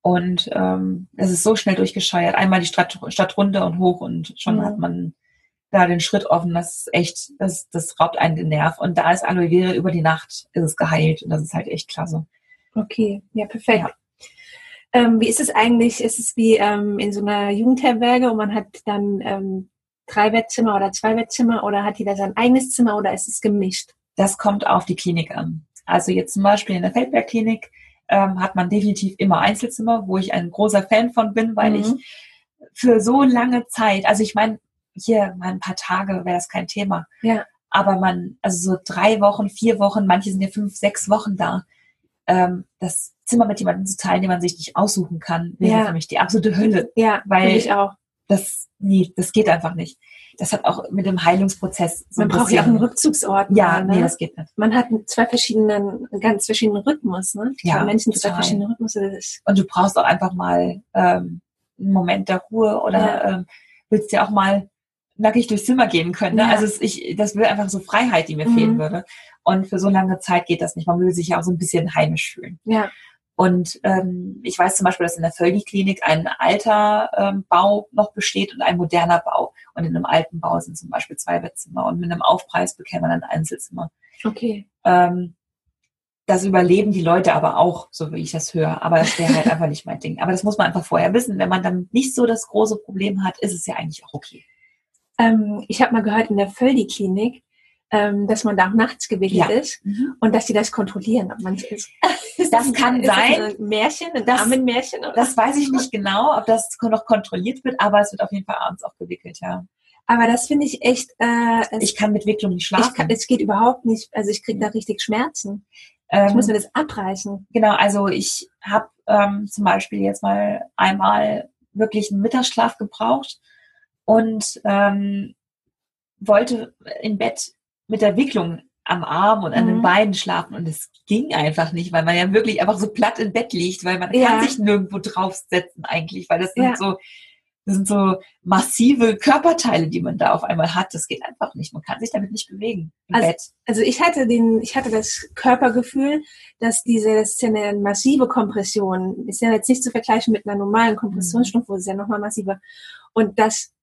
Und ähm, es ist so schnell durchgescheuert. Einmal die Stadt, Stadtrunde und hoch und schon Mhm. hat man da den Schritt offen. Das ist echt, das, das raubt einen den Nerv. Und da ist Aloe Vera über die Nacht, ist es geheilt. Und das ist halt echt klasse. Okay, ja, perfekt. Ja. Ähm, wie ist es eigentlich? Ist es wie ähm, in so einer Jugendherberge und man hat dann ähm, drei Bettzimmer oder zwei Bettzimmer oder hat jeder sein eigenes Zimmer oder ist es gemischt? Das kommt auf die Klinik an. Also jetzt zum Beispiel in der Feldberg-Klinik ähm, hat man definitiv immer Einzelzimmer, wo ich ein großer Fan von bin, weil Mhm. ich für so lange Zeit, also ich meine, hier mal ein paar Tage wäre das kein Thema. Ja. Aber man, also so drei Wochen, vier Wochen, manche sind ja fünf, sechs Wochen da. Ähm, das Zimmer mit jemandem zu teilen, den man sich nicht aussuchen kann, wäre Ja. für mich die absolute Hölle. Ja, Weil- finde ich auch. Das, nee, das geht einfach nicht. das hat auch mit dem Heilungsprozess so Man braucht ja auch einen Rückzugsort. Ja, ne? nee, das geht nicht. Man hat zwei verschiedenen, ganz verschiedenen Rhythmus, ne? Ja, Menschen total. zwei verschiedene Rhythmus. Und du brauchst auch einfach mal ähm, einen Moment der Ruhe oder ja. ähm, willst ja auch mal nackig durchs Zimmer gehen können. Ne? Ja. Also es, ich, das will einfach so Freiheit, die mir mhm. fehlen würde. Und für so lange Zeit geht das nicht. Man will sich ja auch so ein bisschen heimisch fühlen. Ja. Und ähm, ich weiß zum Beispiel, dass in der Völdi-Klinik ein alter ähm, Bau noch besteht und ein moderner Bau. Und in einem alten Bau sind zum Beispiel zwei Bettzimmer und mit einem Aufpreis bekäme man ein Einzelzimmer. Okay. Ähm, das überleben die Leute aber auch, so wie ich das höre. Aber das wäre halt einfach nicht mein Ding. Aber das muss man einfach vorher wissen. Wenn man dann nicht so das große Problem hat, ist es ja eigentlich auch okay. Ähm, ich habe mal gehört, in der Völdi-Klinik ähm, dass man da auch nachts gewickelt ja. ist mhm. und dass sie das kontrollieren, ob man es ist. Das kann sein. Das ein Märchen, ein das, Armenmärchen? Oder? Das weiß ich nicht genau, ob das noch kontrolliert wird, aber es wird auf jeden Fall abends auch gewickelt, ja. Aber das finde ich echt. Äh, es, ich kann mit Wicklung nicht schlafen. Kann, es geht überhaupt nicht. Also ich kriege da richtig Schmerzen. Ähm, ich muss mir das abreißen. Genau, also ich habe ähm, zum Beispiel jetzt mal einmal wirklich einen Mittagsschlaf gebraucht und ähm, wollte im Bett mit der Wicklung am Arm und an mhm. den Beinen schlafen und es ging einfach nicht, weil man ja wirklich einfach so platt im Bett liegt, weil man ja. kann sich nirgendwo draufsetzen eigentlich, weil das sind ja. so das sind so massive Körperteile, die man da auf einmal hat. Das geht einfach nicht. Man kann sich damit nicht bewegen im also, Bett. Also ich hatte den, ich hatte das Körpergefühl, dass diese, das ist ja eine massive Kompression, ist ja jetzt nicht zu vergleichen mit einer normalen Kompressionsstufe, mhm. ist ja nochmal massiver. Und dass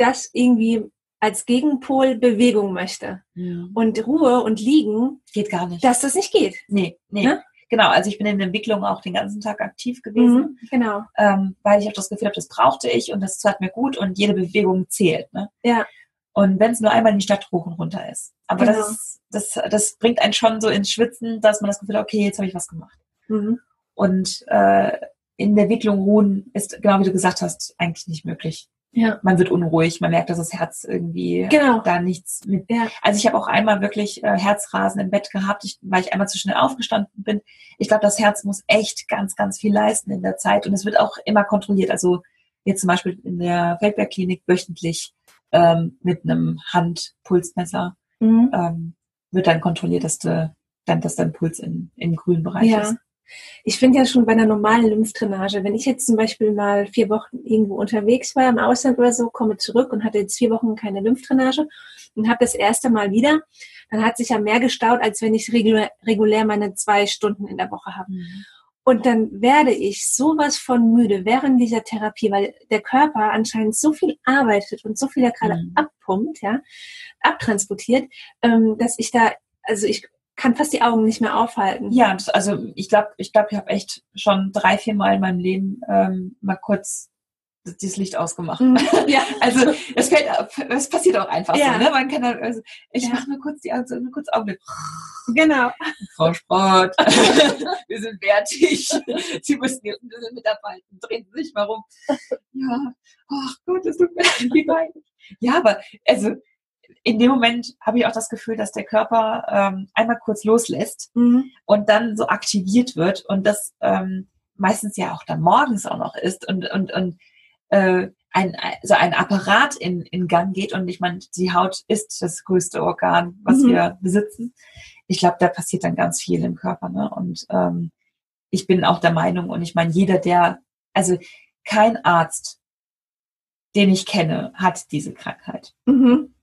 das irgendwie als Gegenpol Bewegung möchte. Mhm. Und Ruhe und Liegen. Geht gar nicht. Dass das nicht geht. Nee, nee. Ne? Genau, also ich bin in der Entwicklung auch den ganzen Tag aktiv gewesen. Mhm, genau. Ähm, weil ich auch das Gefühl habe, das brauchte ich und das tat mir gut und jede Bewegung zählt. Ne? Ja. Und wenn es nur einmal in die Stadt hoch und runter ist. Aber genau. das, ist, das, das bringt einen schon so ins Schwitzen, dass man das Gefühl hat, okay, jetzt habe ich was gemacht. Mhm. Und äh, in der Entwicklung ruhen ist, genau wie du gesagt hast, eigentlich nicht möglich. Ja. Man wird unruhig, man merkt, dass das Herz irgendwie genau. da nichts mit. Ja. Also ich habe auch einmal wirklich äh, Herzrasen im Bett gehabt, ich, weil ich einmal zu schnell aufgestanden bin. Ich glaube, das Herz muss echt ganz, ganz viel leisten in der Zeit und es wird auch immer kontrolliert. Also jetzt zum Beispiel in der Feldbergklinik wöchentlich ähm, mit einem Handpulsmesser mhm. ähm, wird dann kontrolliert, dass du dann, dass dein Puls in, im grünen Bereich ja. ist. Ich finde ja schon bei einer normalen Lymphdrainage, wenn ich jetzt zum Beispiel mal vier Wochen irgendwo unterwegs war im Ausland oder so, komme zurück und hatte jetzt vier Wochen keine Lymphdrainage und habe das erste Mal wieder, dann hat sich ja mehr gestaut, als wenn ich regulär, regulär meine zwei Stunden in der Woche habe. Mhm. Und dann werde ich sowas von müde während dieser Therapie, weil der Körper anscheinend so viel arbeitet und so viel ja gerade mhm. abpumpt, ja, abtransportiert, ähm, dass ich da, also ich kann fast die Augen nicht mehr aufhalten. Ja, das, also ich glaube, ich glaube, ich habe echt schon drei, vier Mal in meinem Leben ähm, mal kurz dieses Licht ausgemacht. Mhm. Ja. also es fällt, es passiert auch einfach ja. so. Ne? Man kann dann, also, ich ja. mache nur kurz die Augen, so, nur kurz Augen. Genau. Frau Sport, wir sind fertig. Sie müssen jetzt ein bisschen mitarbeiten. Drehen Sie sich mal rum. Ja, ach Gott, das tut mir leid. Ja, aber also in dem Moment habe ich auch das Gefühl, dass der Körper ähm, einmal kurz loslässt mhm. und dann so aktiviert wird und das ähm, meistens ja auch dann morgens auch noch ist und, und, und äh, ein, so ein Apparat in, in Gang geht und ich meine, die Haut ist das größte Organ, was mhm. wir besitzen. Ich glaube, da passiert dann ganz viel im Körper. Ne? Und ähm, ich bin auch der Meinung, und ich meine, jeder, der, also kein Arzt, den ich kenne, hat diese Krankheit. Mhm.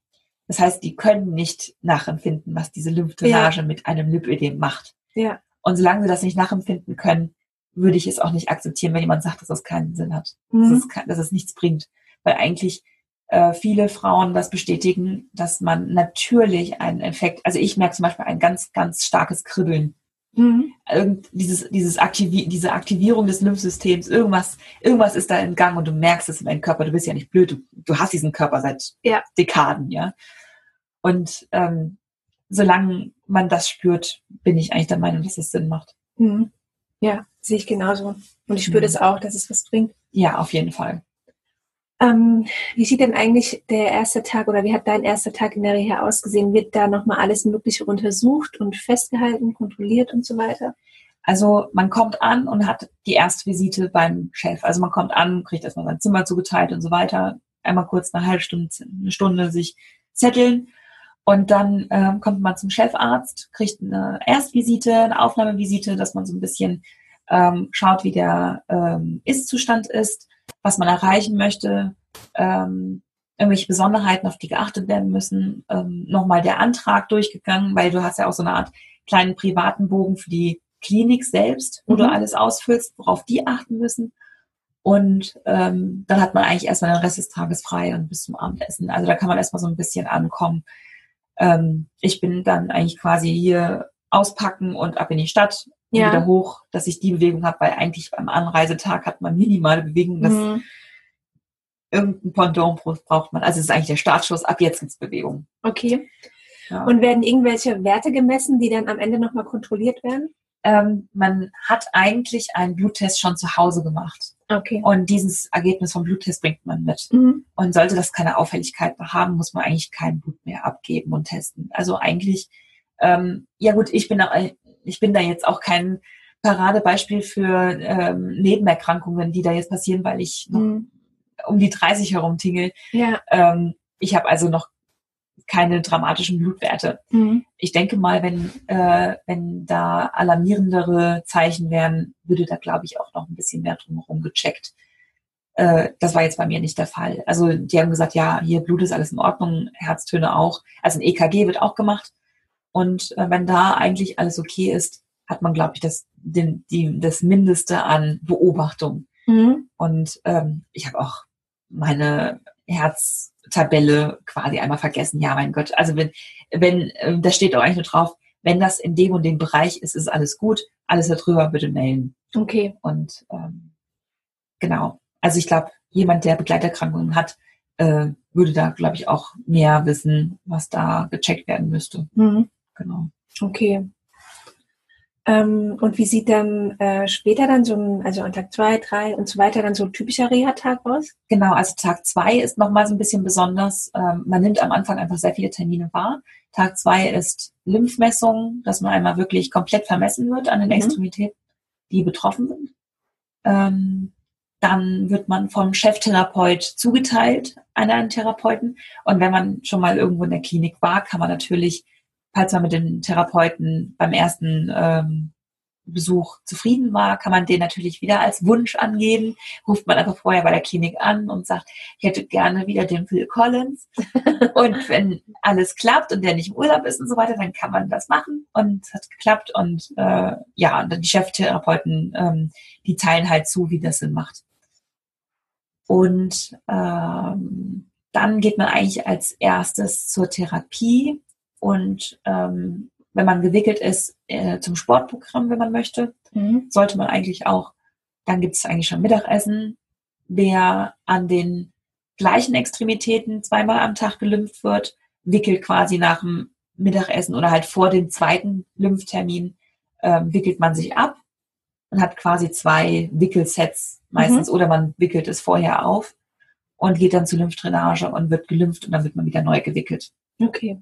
Das heißt, die können nicht nachempfinden, was diese Lymphdrainage ja. mit einem Lipödem macht. Ja. Und solange sie das nicht nachempfinden können, würde ich es auch nicht akzeptieren, wenn jemand sagt, dass das keinen Sinn hat, mhm. dass, es, dass es nichts bringt. Weil eigentlich äh, viele Frauen das bestätigen, dass man natürlich einen Effekt, also ich merke zum Beispiel ein ganz, ganz starkes Kribbeln. Mhm. Irgend, dieses, dieses Aktivi diese Aktivierung des Lymphsystems, irgendwas, irgendwas ist da in Gang und du merkst es in deinem Körper, du bist ja nicht blöd, du, du hast diesen Körper seit ja. Dekaden, ja. Und ähm, solange man das spürt, bin ich eigentlich der Meinung, dass es Sinn macht. Mhm. Ja, sehe ich genauso. Und ich spüre mhm. das auch, dass es was bringt. Ja, auf jeden Fall. Ähm, wie sieht denn eigentlich der erste Tag oder wie hat dein erster Tag in der Reha ausgesehen? Wird da nochmal alles Mögliche untersucht und festgehalten, kontrolliert und so weiter? Also man kommt an und hat die erste Visite beim Chef. Also man kommt an, kriegt erstmal sein Zimmer zugeteilt und so weiter einmal kurz eine halbe Stunde, eine Stunde sich zetteln. Und dann ähm, kommt man zum Chefarzt, kriegt eine Erstvisite, eine Aufnahmevisite, dass man so ein bisschen ähm, schaut, wie der ähm, Ist-Zustand ist, was man erreichen möchte, ähm, irgendwelche Besonderheiten, auf die geachtet werden müssen, ähm, nochmal der Antrag durchgegangen, weil du hast ja auch so eine Art kleinen privaten Bogen für die Klinik selbst, wo mhm. du alles ausfüllst, worauf die achten müssen. Und ähm, dann hat man eigentlich erstmal den Rest des Tages frei und bis zum Abendessen. Also da kann man erstmal so ein bisschen ankommen. Ähm, ich bin dann eigentlich quasi hier auspacken und ab in die Stadt ja. wieder hoch, dass ich die Bewegung habe, weil eigentlich beim Anreisetag hat man minimale Bewegung. Das mhm irgendein Pendant braucht man. Also es ist eigentlich der Startschuss, ab jetzt gibt's Bewegung. Okay. Ja. Und werden irgendwelche Werte gemessen, die dann am Ende nochmal kontrolliert werden? Ähm, man hat eigentlich einen Bluttest schon zu Hause gemacht. Okay. Und dieses Ergebnis vom Bluttest bringt man mit. Mhm. Und sollte das keine Auffälligkeit mehr haben, muss man eigentlich kein Blut mehr abgeben und testen. Also eigentlich, ähm, ja gut, ich bin ich bin da jetzt auch kein Paradebeispiel für ähm, Nebenerkrankungen, die da jetzt passieren, weil ich noch mhm um die 30 herum tingel. Ja. Ähm, ich habe also noch keine dramatischen Blutwerte. Mhm. Ich denke mal, wenn, äh, wenn da alarmierendere Zeichen wären, würde da, glaube ich, auch noch ein bisschen mehr drumherum gecheckt. Äh, das war jetzt bei mir nicht der Fall. Also die haben gesagt, ja, hier Blut ist alles in Ordnung, Herztöne auch. Also ein EKG wird auch gemacht. Und äh, wenn da eigentlich alles okay ist, hat man, glaube ich, das, den, die, das Mindeste an Beobachtung. Mhm. Und ähm, ich habe auch meine Herztabelle quasi einmal vergessen. Ja, mein Gott. Also wenn, wenn, äh, da steht auch eigentlich nur drauf, wenn das in dem und dem Bereich ist, ist alles gut. Alles darüber bitte melden. Okay. Und ähm, genau. Also ich glaube, jemand, der Begleiterkrankungen hat, äh, würde da, glaube ich, auch mehr wissen, was da gecheckt werden müsste. Mhm. Genau. Okay. Ähm, und wie sieht dann äh, später dann so ein, also an Tag zwei, drei und so weiter dann so ein typischer Reha-Tag aus? Genau, also Tag zwei ist nochmal so ein bisschen besonders. Ähm, man nimmt am Anfang einfach sehr viele Termine wahr. Tag zwei ist Lymphmessung, dass man einmal wirklich komplett vermessen wird an den mhm. Extremitäten, die betroffen sind. Ähm, dann wird man vom Cheftherapeut zugeteilt an einen Therapeuten. Und wenn man schon mal irgendwo in der Klinik war, kann man natürlich falls man mit dem Therapeuten beim ersten ähm, Besuch zufrieden war, kann man den natürlich wieder als Wunsch angeben. Ruft man einfach vorher bei der Klinik an und sagt, ich hätte gerne wieder den Phil Collins. und wenn alles klappt und der nicht im Urlaub ist und so weiter, dann kann man das machen und es hat geklappt. Und äh, ja, und die Cheftherapeuten, ähm, die teilen halt zu, wie das Sinn macht. Und ähm, dann geht man eigentlich als erstes zur Therapie und ähm, wenn man gewickelt ist, äh, zum Sportprogramm, wenn man möchte, mhm. sollte man eigentlich auch, dann gibt es eigentlich schon Mittagessen. Wer an den gleichen Extremitäten zweimal am Tag gelympht wird, wickelt quasi nach dem Mittagessen oder halt vor dem zweiten Lymphtermin, äh, wickelt man sich ab und hat quasi zwei Wickelsets meistens mhm. oder man wickelt es vorher auf und geht dann zur Lymphdrainage und wird gelympht und dann wird man wieder neu gewickelt. Okay.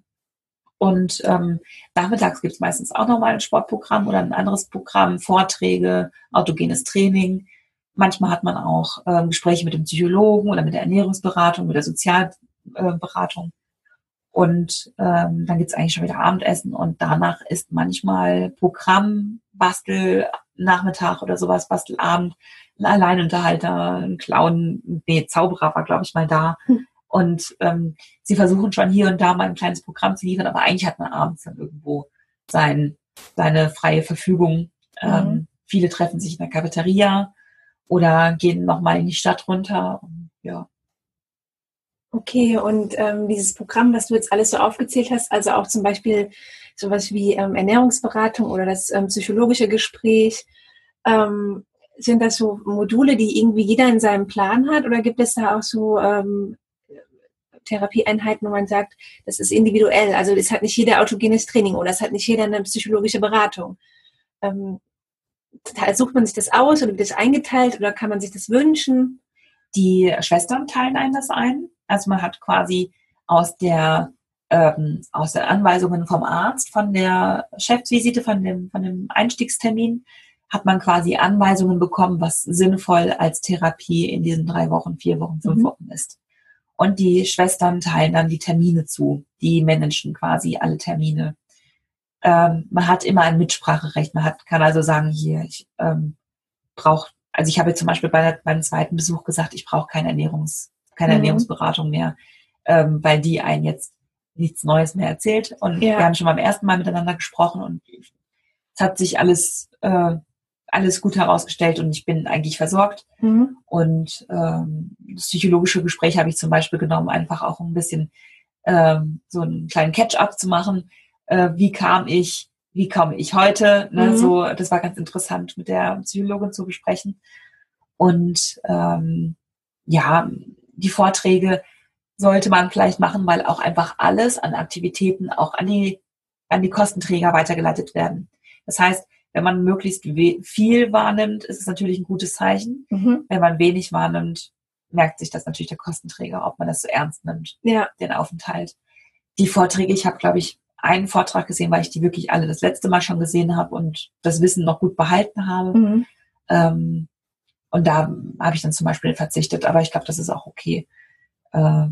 Und ähm, nachmittags gibt es meistens auch nochmal ein Sportprogramm oder ein anderes Programm, Vorträge, autogenes Training. Manchmal hat man auch ähm, Gespräche mit dem Psychologen oder mit der Ernährungsberatung, mit der Sozialberatung. Und ähm, dann gibt's eigentlich schon wieder Abendessen und danach ist manchmal Programm, Bastel, Nachmittag oder sowas, Bastelabend, ein Alleinunterhalter, ein Clown, nee, Zauberer war, glaube ich, mal da. Und ähm, sie versuchen schon hier und da mal ein kleines Programm zu liefern, aber eigentlich hat man abends dann irgendwo sein, seine freie Verfügung. Ähm, mhm. Viele treffen sich in der Cafeteria oder gehen nochmal in die Stadt runter. Und, ja. Okay, und ähm, dieses Programm, das du jetzt alles so aufgezählt hast, also auch zum Beispiel sowas wie ähm, Ernährungsberatung oder das ähm, psychologische Gespräch, ähm, sind das so Module, die irgendwie jeder in seinem Plan hat oder gibt es da auch so ähm, Therapieeinheiten, wo man sagt, das ist individuell. Also es hat nicht jeder autogenes Training oder es hat nicht jeder eine psychologische Beratung. Ähm, sucht man sich das aus oder wird das eingeteilt oder kann man sich das wünschen? Die Schwestern teilen einem das ein. Also man hat quasi aus der ähm, aus den Anweisungen vom Arzt, von der Chefsvisite, von dem, von dem Einstiegstermin, hat man quasi Anweisungen bekommen, was sinnvoll als Therapie in diesen drei Wochen, vier Wochen, fünf mhm. Wochen ist. Und die Schwestern teilen dann die Termine zu. Die managen quasi alle Termine. Ähm, man hat immer ein Mitspracherecht. Man hat, kann also sagen, hier, ich ähm, brauche, also ich habe zum Beispiel bei, beim zweiten Besuch gesagt, ich brauche keine Ernährungs, keine mhm. Ernährungsberatung mehr, ähm, weil die einen jetzt nichts Neues mehr erzählt. Und ja. wir haben schon beim ersten Mal miteinander gesprochen und es hat sich alles, äh, alles gut herausgestellt und ich bin eigentlich versorgt. Mhm. Und ähm, das psychologische Gespräch habe ich zum Beispiel genommen, einfach auch ein bisschen ähm, so einen kleinen Catch-up zu machen. Äh, wie kam ich, wie komme ich heute? Ne? Mhm. So, das war ganz interessant, mit der Psychologin zu besprechen. Und ähm, ja, die Vorträge sollte man vielleicht machen, weil auch einfach alles an Aktivitäten auch an die, an die Kostenträger weitergeleitet werden. Das heißt, wenn man möglichst viel wahrnimmt, ist es natürlich ein gutes Zeichen. Mhm. Wenn man wenig wahrnimmt, merkt sich das natürlich der Kostenträger, ob man das so ernst nimmt, ja. den Aufenthalt. Die Vorträge, ich habe, glaube ich, einen Vortrag gesehen, weil ich die wirklich alle das letzte Mal schon gesehen habe und das Wissen noch gut behalten habe. Mhm. Ähm, und da habe ich dann zum Beispiel verzichtet, aber ich glaube, das ist auch okay. Äh,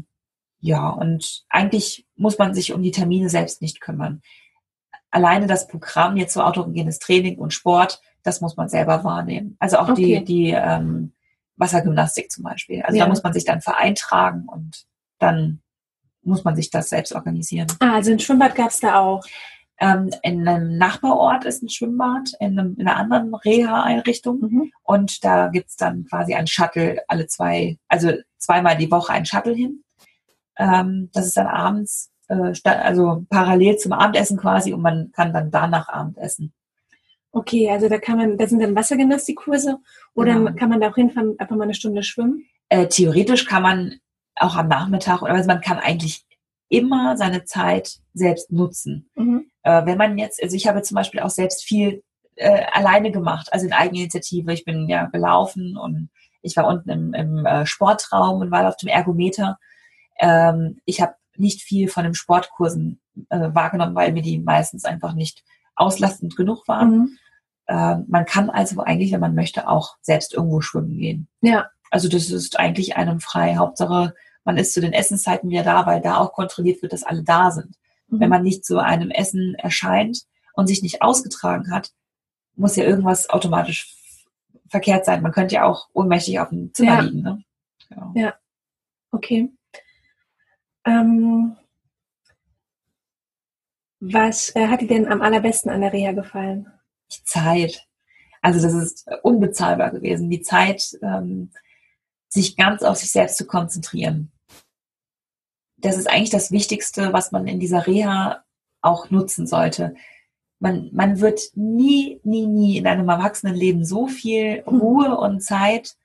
ja, und eigentlich muss man sich um die Termine selbst nicht kümmern. Alleine das Programm jetzt so autogenes Training und Sport, das muss man selber wahrnehmen. Also auch okay. die, die ähm, Wassergymnastik zum Beispiel. Also ja. da muss man sich dann vereintragen und dann muss man sich das selbst organisieren. Ah, also ein Schwimmbad gab es da auch. Ähm, in einem Nachbarort ist ein Schwimmbad, in, einem, in einer anderen Reha-Einrichtung. Mhm. Und da gibt's dann quasi ein Shuttle alle zwei, also zweimal die Woche ein Shuttle hin. Ähm, das ist dann abends, äh, also parallel zum Abendessen quasi und man kann dann danach Abendessen. Okay, also da kann man, da sind dann Wassergymnastikkurse oder genau. kann man da auch hinfahren, einfach mal eine Stunde schwimmen? Äh, theoretisch kann man auch am Nachmittag oder also man kann eigentlich immer seine Zeit selbst nutzen. Mhm. Äh, wenn man jetzt, also ich habe zum Beispiel auch selbst viel äh, alleine gemacht, also in Eigeninitiative. Ich bin ja gelaufen und ich war unten im, im äh, Sportraum und war auf dem Ergometer ähm, ich habe nicht viel von den Sportkursen äh, wahrgenommen, weil mir die meistens einfach nicht auslastend genug waren. Mhm. Äh, man kann also eigentlich, wenn man möchte, auch selbst irgendwo schwimmen gehen. Ja. Also das ist eigentlich einem frei. Hauptsache, man ist zu den Essenszeiten wieder da, weil da auch kontrolliert wird, dass alle da sind. Mhm. Wenn man nicht zu einem Essen erscheint und sich nicht ausgetragen hat, muss ja irgendwas automatisch verkehrt sein. Man könnte ja auch ohnmächtig auf dem Zimmer ja. liegen. Ne? Genau. Ja. Okay. Ähm, was äh, hat dir denn am allerbesten an der Reha gefallen? Die Zeit. Also das ist unbezahlbar gewesen. Die Zeit, ähm, sich ganz auf sich selbst zu konzentrieren. Das ist eigentlich das Wichtigste, was man in dieser Reha auch nutzen sollte. Man, man wird nie, nie, nie in einem Erwachsenenleben so viel hm. Ruhe und Zeit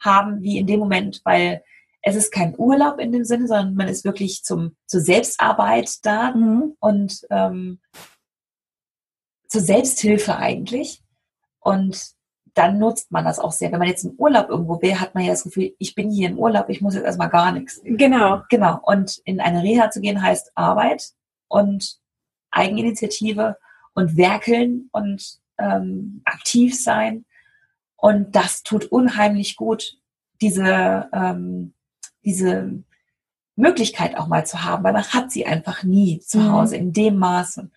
haben wie in dem Moment, weil es ist kein Urlaub in dem Sinne, sondern man ist wirklich zum, zur Selbstarbeit da mhm. und ähm, zur Selbsthilfe eigentlich. Und dann nutzt man das auch sehr. Wenn man jetzt im Urlaub irgendwo wäre, hat man ja das Gefühl, ich bin hier im Urlaub, ich muss jetzt erstmal gar nichts. Genau. Genau. Und in eine Reha zu gehen heißt Arbeit und Eigeninitiative und werkeln und ähm, aktiv sein. Und das tut unheimlich gut, diese ähm, diese Möglichkeit auch mal zu haben, weil man hat sie einfach nie zu mhm. Hause in dem Maße.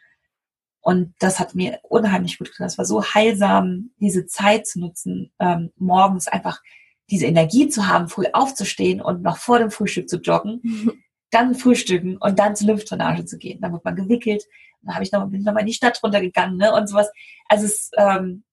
Und das hat mir unheimlich gut getan. Es war so heilsam, diese Zeit zu nutzen, ähm, morgens einfach diese Energie zu haben, früh aufzustehen und noch vor dem Frühstück zu joggen, mhm. dann frühstücken und dann zur Lymphdrainage zu gehen. Dann wird man gewickelt. Dann habe ich noch, bin noch mal in die Stadt runtergegangen ne, und sowas. Also es ist ähm,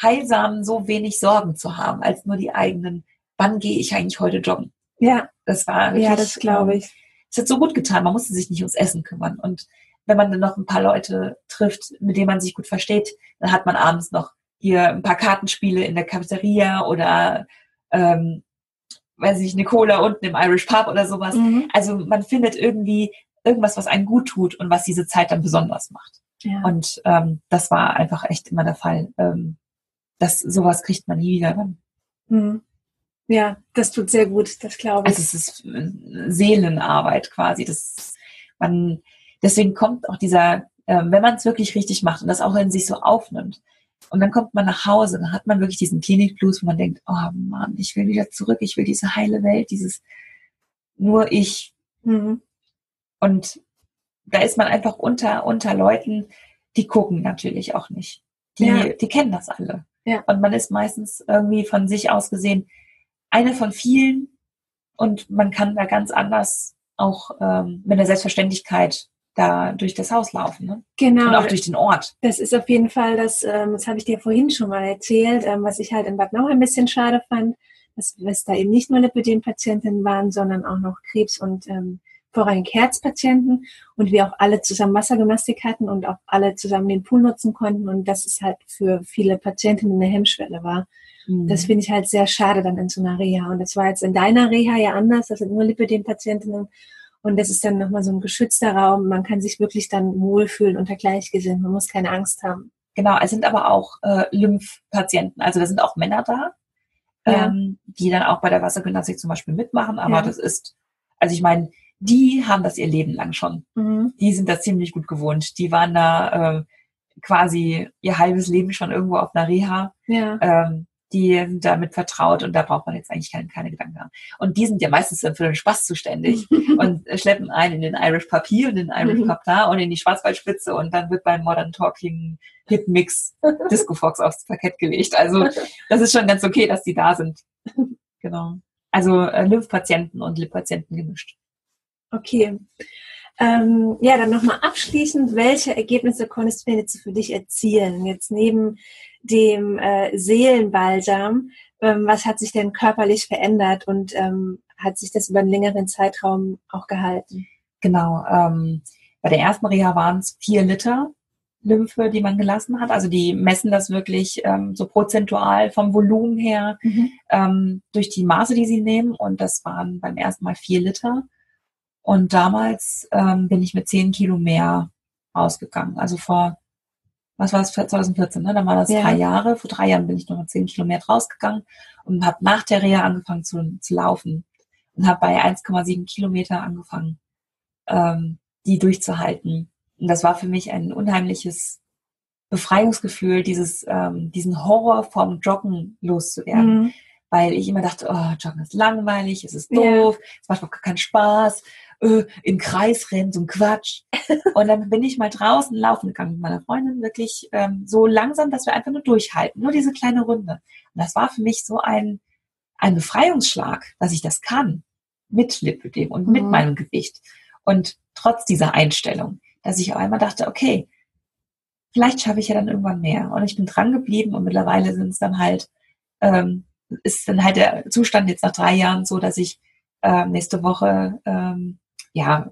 heilsam, so wenig Sorgen zu haben, als nur die eigenen, wann gehe ich eigentlich heute joggen? Ja, das war wirklich, ja, das glaube ich. Es hat so gut getan. Man musste sich nicht ums Essen kümmern. Und wenn man dann noch ein paar Leute trifft, mit denen man sich gut versteht, dann hat man abends noch hier ein paar Kartenspiele in der Cafeteria oder ähm, weiß ich, eine Cola unten im Irish Pub oder sowas. Mhm. Also man findet irgendwie irgendwas, was einen gut tut und was diese Zeit dann besonders macht. Ja. Und ähm, das war einfach echt immer der Fall. Ähm, das sowas kriegt man nie wieder. Mhm. Ja, das tut sehr gut, das glaube ich. Also es ist äh, Seelenarbeit quasi. Das man, deswegen kommt auch dieser, äh, wenn man es wirklich richtig macht und das auch in sich so aufnimmt. Und dann kommt man nach Hause, dann hat man wirklich diesen Klinikblues, wo man denkt, oh Mann, ich will wieder zurück, ich will diese heile Welt, dieses nur ich. Mhm. Und da ist man einfach unter, unter Leuten, die gucken natürlich auch nicht. Die, ja. die kennen das alle. Ja. Und man ist meistens irgendwie von sich aus gesehen eine von vielen und man kann da ganz anders auch ähm, mit der Selbstverständlichkeit da durch das Haus laufen. Ne? Genau. Und auch durch den Ort. Das ist auf jeden Fall das, ähm, das habe ich dir vorhin schon mal erzählt, ähm, was ich halt in Bad Nauheim ein bisschen schade fand, dass, dass da eben nicht nur Lipidem-Patientinnen waren, sondern auch noch Krebs- und ähm, vorrangig Herzpatienten und wir auch alle zusammen Wassergymnastik hatten und auch alle zusammen den Pool nutzen konnten und dass es halt für viele Patientinnen eine Hemmschwelle war. Mhm. Das finde ich halt sehr schade dann in so einer Reha. Und das war jetzt in deiner Reha ja anders. Das sind nur Lipidem-Patientinnen. Und das ist dann nochmal so ein geschützter Raum. Man kann sich wirklich dann wohlfühlen unter Gleichgesinnten. Man muss keine Angst haben. Genau, es sind aber auch äh, Lymphpatienten. Also da sind auch Männer da, ja. ähm, die dann auch bei der Wassergymnastik zum Beispiel mitmachen. Aber ja. das ist, also ich meine, die haben das ihr Leben lang schon. Mhm. Die sind das ziemlich gut gewohnt. Die waren da äh, quasi ihr halbes Leben schon irgendwo auf einer Reha. Ja. Ähm, die sind damit vertraut und da braucht man jetzt eigentlich keine, keine Gedanken haben. Und die sind ja meistens für den Spaß zuständig und schleppen einen in den Irish Papier und den Irish mhm. Pub da und in die Schwarzwaldspitze und dann wird beim Modern Talking Hit Mix Disco Fox aufs Parkett gelegt. Also das ist schon ganz okay, dass die da sind. Genau. Also äh, Lymphpatienten und Lipppatienten gemischt. Okay. Ähm, ja, dann nochmal abschließend, welche Ergebnisse konntest du jetzt für dich erzielen? Jetzt neben dem äh, Seelenbalsam, ähm, was hat sich denn körperlich verändert und ähm, hat sich das über einen längeren Zeitraum auch gehalten? Genau. Ähm, bei der ersten Reha waren es vier Liter Lymphe, die man gelassen hat. Also die messen das wirklich ähm, so prozentual vom Volumen her mhm. ähm, durch die Maße, die sie nehmen. Und das waren beim ersten Mal vier Liter. Und damals ähm, bin ich mit zehn Kilo mehr ausgegangen. Also vor, was war das, 2014, ne? Dann war das ja. drei Jahre. Vor drei Jahren bin ich noch mit zehn Kilo mehr rausgegangen und habe nach der Reha angefangen zu, zu laufen und habe bei 1,7 Kilometer angefangen, ähm, die durchzuhalten. Und das war für mich ein unheimliches Befreiungsgefühl, dieses, ähm, diesen Horror vom Joggen loszuwerden. Mhm. Weil ich immer dachte, oh, Joggen ist langweilig, es ist doof, ja. es macht auch keinen Spaß äh, im Kreis rennen, so ein Quatsch. Und dann bin ich mal draußen laufen gegangen mit meiner Freundin, wirklich ähm, so langsam, dass wir einfach nur durchhalten, nur diese kleine Runde. Und das war für mich so ein, ein Befreiungsschlag, dass ich das kann, mit Lipödem und mhm. mit meinem Gewicht. Und trotz dieser Einstellung, dass ich auch einmal dachte, okay, vielleicht schaffe ich ja dann irgendwann mehr. Und ich bin dran geblieben und mittlerweile sind es dann halt, ähm, ist dann halt der Zustand jetzt nach drei Jahren so, dass ich äh, nächste Woche ähm, ja,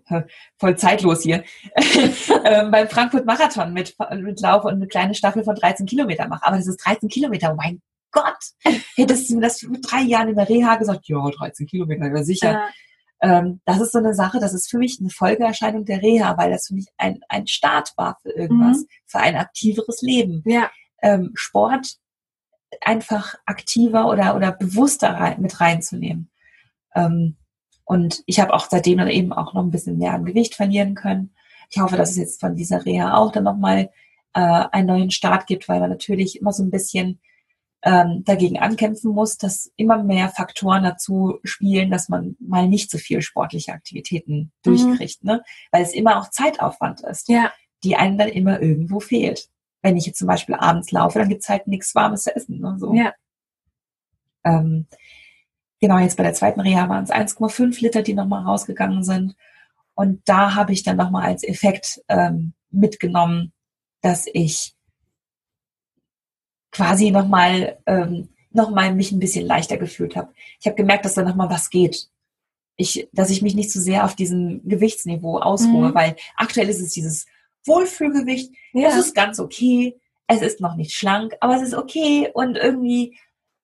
voll zeitlos hier, ähm, beim Frankfurt Marathon mit, mit Lauf und eine kleine Staffel von 13 Kilometer mache. Aber das ist 13 Kilometer, oh mein Gott! Hättest du das mit drei Jahren in der Reha gesagt, ja, 13 Kilometer, sicher. Ja. Ähm, das ist so eine Sache, das ist für mich eine Folgeerscheinung der Reha, weil das für mich ein, ein Start war für irgendwas, mhm. für ein aktiveres Leben. Ja. Ähm, Sport einfach aktiver oder, oder bewusster rein, mit reinzunehmen. Ähm, und ich habe auch seitdem dann eben auch noch ein bisschen mehr an Gewicht verlieren können. Ich hoffe, dass es jetzt von dieser Reha auch dann nochmal äh, einen neuen Start gibt, weil man natürlich immer so ein bisschen ähm, dagegen ankämpfen muss, dass immer mehr Faktoren dazu spielen, dass man mal nicht so viel sportliche Aktivitäten mhm. durchkriegt, ne? weil es immer auch Zeitaufwand ist, ja. die einem dann immer irgendwo fehlt. Wenn ich jetzt zum Beispiel abends laufe, dann gibt's halt nichts Warmes zu essen. Ne? So. Ja. Ähm, Genau, jetzt bei der zweiten Reha waren es 1,5 Liter, die nochmal rausgegangen sind. Und da habe ich dann nochmal als Effekt ähm, mitgenommen, dass ich quasi nochmal ähm, noch mal mich ein bisschen leichter gefühlt habe. Ich habe gemerkt, dass da nochmal was geht. Ich, dass ich mich nicht zu so sehr auf diesem Gewichtsniveau ausruhe, mhm. weil aktuell ist es dieses Wohlfühlgewicht. Ja. Das ist ganz okay. Es ist noch nicht schlank, aber es ist okay und irgendwie,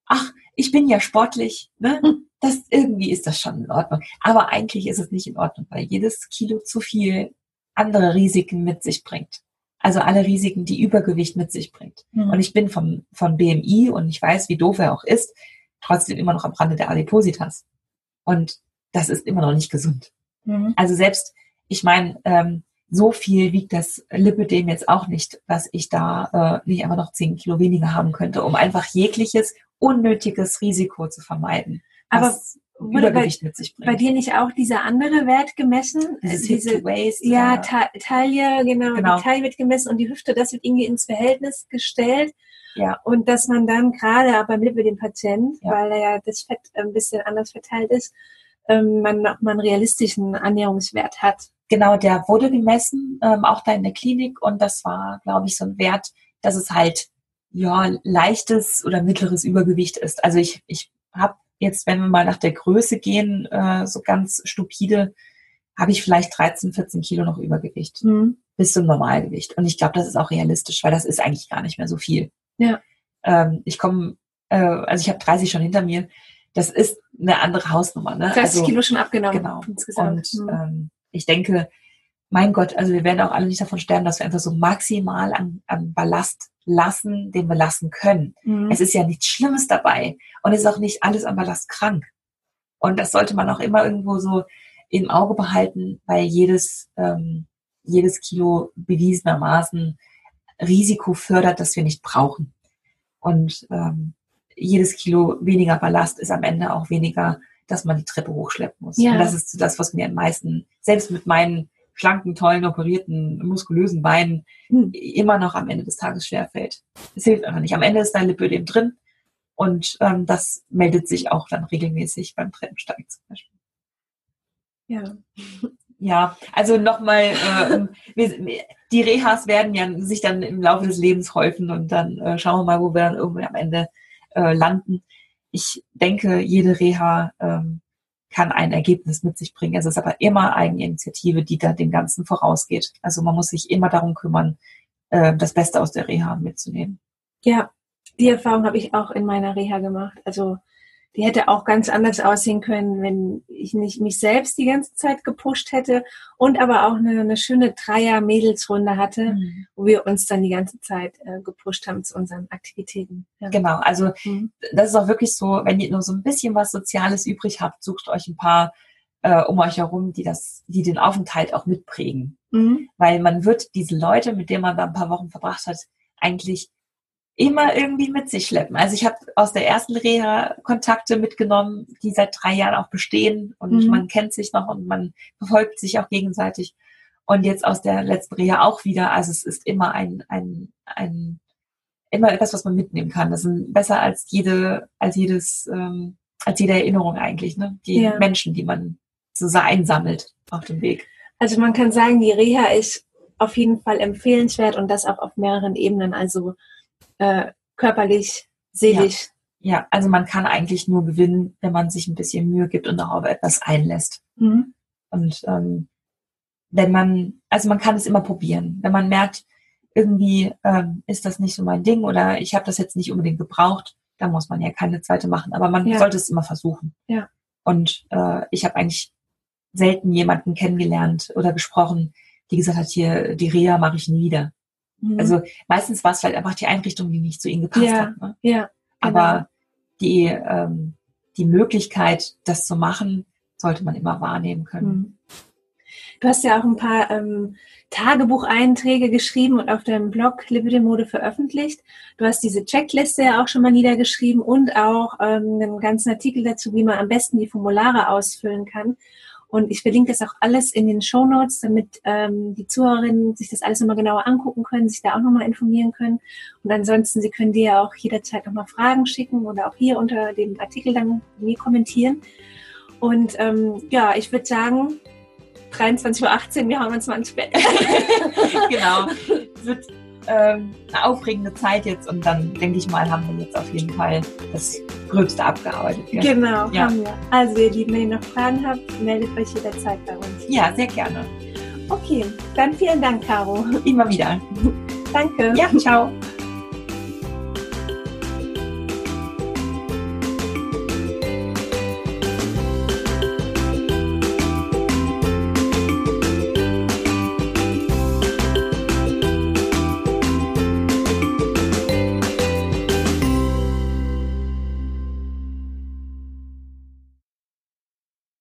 ach, ich bin ja sportlich, ne? Das, irgendwie ist das schon in Ordnung. Aber eigentlich ist es nicht in Ordnung, weil jedes Kilo zu viel andere Risiken mit sich bringt. Also alle Risiken, die Übergewicht mit sich bringt. Mhm. Und ich bin vom, von BMI und ich weiß, wie doof er auch ist, trotzdem immer noch am Rande der Adipositas. Und das ist immer noch nicht gesund. Mhm. Also selbst, ich meine, ähm, so viel wiegt das Lipidem jetzt auch nicht, dass ich da äh, nicht einfach noch 10 Kilo weniger haben könnte, um einfach jegliches unnötiges Risiko zu vermeiden. Aber Übergewicht bei, mit sich bringt. Bei dir nicht auch dieser andere Wert gemessen? Dieses diese, Hip to Waist. Ja, Ta Taille, genau, genau. Die Taille wird gemessen und die Hüfte, das wird irgendwie ins Verhältnis gestellt. Ja. Und dass man dann gerade beim Lipödem-Patient, ja. weil ja das Fett ein bisschen anders verteilt ist, ähm, man nochmal einen realistischen Annäherungswert hat. Genau, der wurde gemessen, ähm, auch da in der Klinik und das war, glaube ich, so ein Wert, dass es halt ja leichtes oder mittleres Übergewicht ist. Also ich, ich habe jetzt, wenn wir mal nach der Größe gehen, äh, so ganz stupide, habe ich vielleicht 13, 14 Kilo noch Übergewicht mhm. bis zum Normalgewicht. Und ich glaube, das ist auch realistisch, weil das ist eigentlich gar nicht mehr so viel. Ja. Ähm, ich komme, äh, also ich habe 30 schon hinter mir. Das ist eine andere Hausnummer. Ne? 30 also, Kilo schon abgenommen. Genau. Insgesamt. Und mhm. ähm, ich denke, mein Gott, also wir werden auch alle nicht davon sterben, dass wir einfach so maximal an, an Ballast lassen, den wir lassen können. Mhm. Es ist ja nichts Schlimmes dabei und es ist auch nicht alles an Ballast krank. Und das sollte man auch immer irgendwo so im Auge behalten, weil jedes, ähm, jedes Kilo bewiesenermaßen Risiko fördert, das wir nicht brauchen. Und ähm, jedes Kilo weniger Ballast ist am Ende auch weniger, dass man die Treppe hochschleppen muss. Ja. Und das ist das, was mir am meisten, selbst mit meinen schlanken, tollen, operierten, muskulösen Beinen hm. immer noch am Ende des Tages schwerfällt. Es hilft einfach nicht. Am Ende ist dein Lipödem drin und ähm, das meldet sich auch dann regelmäßig beim Treppensteigen zum Beispiel. Ja. Ja, also nochmal, äh, die Rehas werden ja sich dann im Laufe des Lebens häufen und dann äh, schauen wir mal, wo wir dann irgendwie am Ende äh, landen. Ich denke, jede Reha ähm, kann ein Ergebnis mit sich bringen. Es ist aber immer Eigeninitiative, die da dem Ganzen vorausgeht. Also man muss sich immer darum kümmern, äh, das Beste aus der Reha mitzunehmen. Ja, die Erfahrung habe ich auch in meiner Reha gemacht. Also die hätte auch ganz anders aussehen können, wenn ich nicht mich selbst die ganze Zeit gepusht hätte und aber auch eine, eine schöne Dreier-Mädelsrunde hatte, mhm. wo wir uns dann die ganze Zeit äh, gepusht haben zu unseren Aktivitäten. Ja. Genau, also mhm. das ist auch wirklich so, wenn ihr nur so ein bisschen was Soziales übrig habt, sucht euch ein paar äh, um euch herum, die das, die den Aufenthalt auch mitprägen. Mhm. Weil man wird diese Leute, mit denen man da ein paar Wochen verbracht hat, eigentlich immer irgendwie mit sich schleppen. Also ich habe aus der ersten Reha Kontakte mitgenommen, die seit drei Jahren auch bestehen und mhm. man kennt sich noch und man verfolgt sich auch gegenseitig. Und jetzt aus der letzten Reha auch wieder. Also es ist immer ein, ein, ein immer etwas, was man mitnehmen kann. Das ist besser als jede, als jedes, ähm, als jede Erinnerung eigentlich, ne? Die ja. Menschen, die man so einsammelt auf dem Weg. Also man kann sagen, die Reha ist auf jeden Fall empfehlenswert und das auch auf mehreren Ebenen. Also äh, körperlich, seelisch. Ja. ja. also man kann eigentlich nur gewinnen, wenn man sich ein bisschen Mühe gibt und auch auf etwas einlässt. Mhm. Und ähm, wenn man, also man kann es immer probieren. Wenn man merkt, irgendwie ähm, ist das nicht so mein Ding oder ich habe das jetzt nicht unbedingt gebraucht, dann muss man ja keine zweite machen. Aber man ja. sollte es immer versuchen. Ja. Und äh, ich habe eigentlich selten jemanden kennengelernt oder gesprochen, die gesagt hat, hier, die Reha mache ich nie wieder. Mhm. Also meistens war es vielleicht einfach die Einrichtung, die nicht zu ihnen gepasst ja, hat. Ne? Ja, genau. Aber die, ähm, die Möglichkeit, das zu machen, sollte man immer wahrnehmen können. Mhm. Du hast ja auch ein paar ähm, Tagebucheinträge geschrieben und auf deinem Blog Lipidemode veröffentlicht. Du hast diese Checkliste ja auch schon mal niedergeschrieben und auch ähm, einen ganzen Artikel dazu, wie man am besten die Formulare ausfüllen kann. Und ich verlinke das auch alles in den Show Notes, damit ähm, die Zuhörerinnen sich das alles nochmal genauer angucken können, sich da auch nochmal informieren können. Und ansonsten, Sie können dir ja auch jederzeit nochmal Fragen schicken oder auch hier unter dem Artikel dann mir kommentieren. Und ähm, ja, ich würde sagen, 23.18 Uhr, wir hauen uns mal ins Bett. genau. Wird ähm, eine aufregende Zeit jetzt und dann denke ich mal, haben wir jetzt auf jeden Fall das Gröbste abgearbeitet. Ja. Genau, ja. haben wir. Also ihr Lieben, wenn ihr noch Fragen habt, meldet euch jederzeit bei uns. Ja, sehr gerne. Okay, dann vielen Dank, Caro. Immer wieder. Danke. Ja, ciao.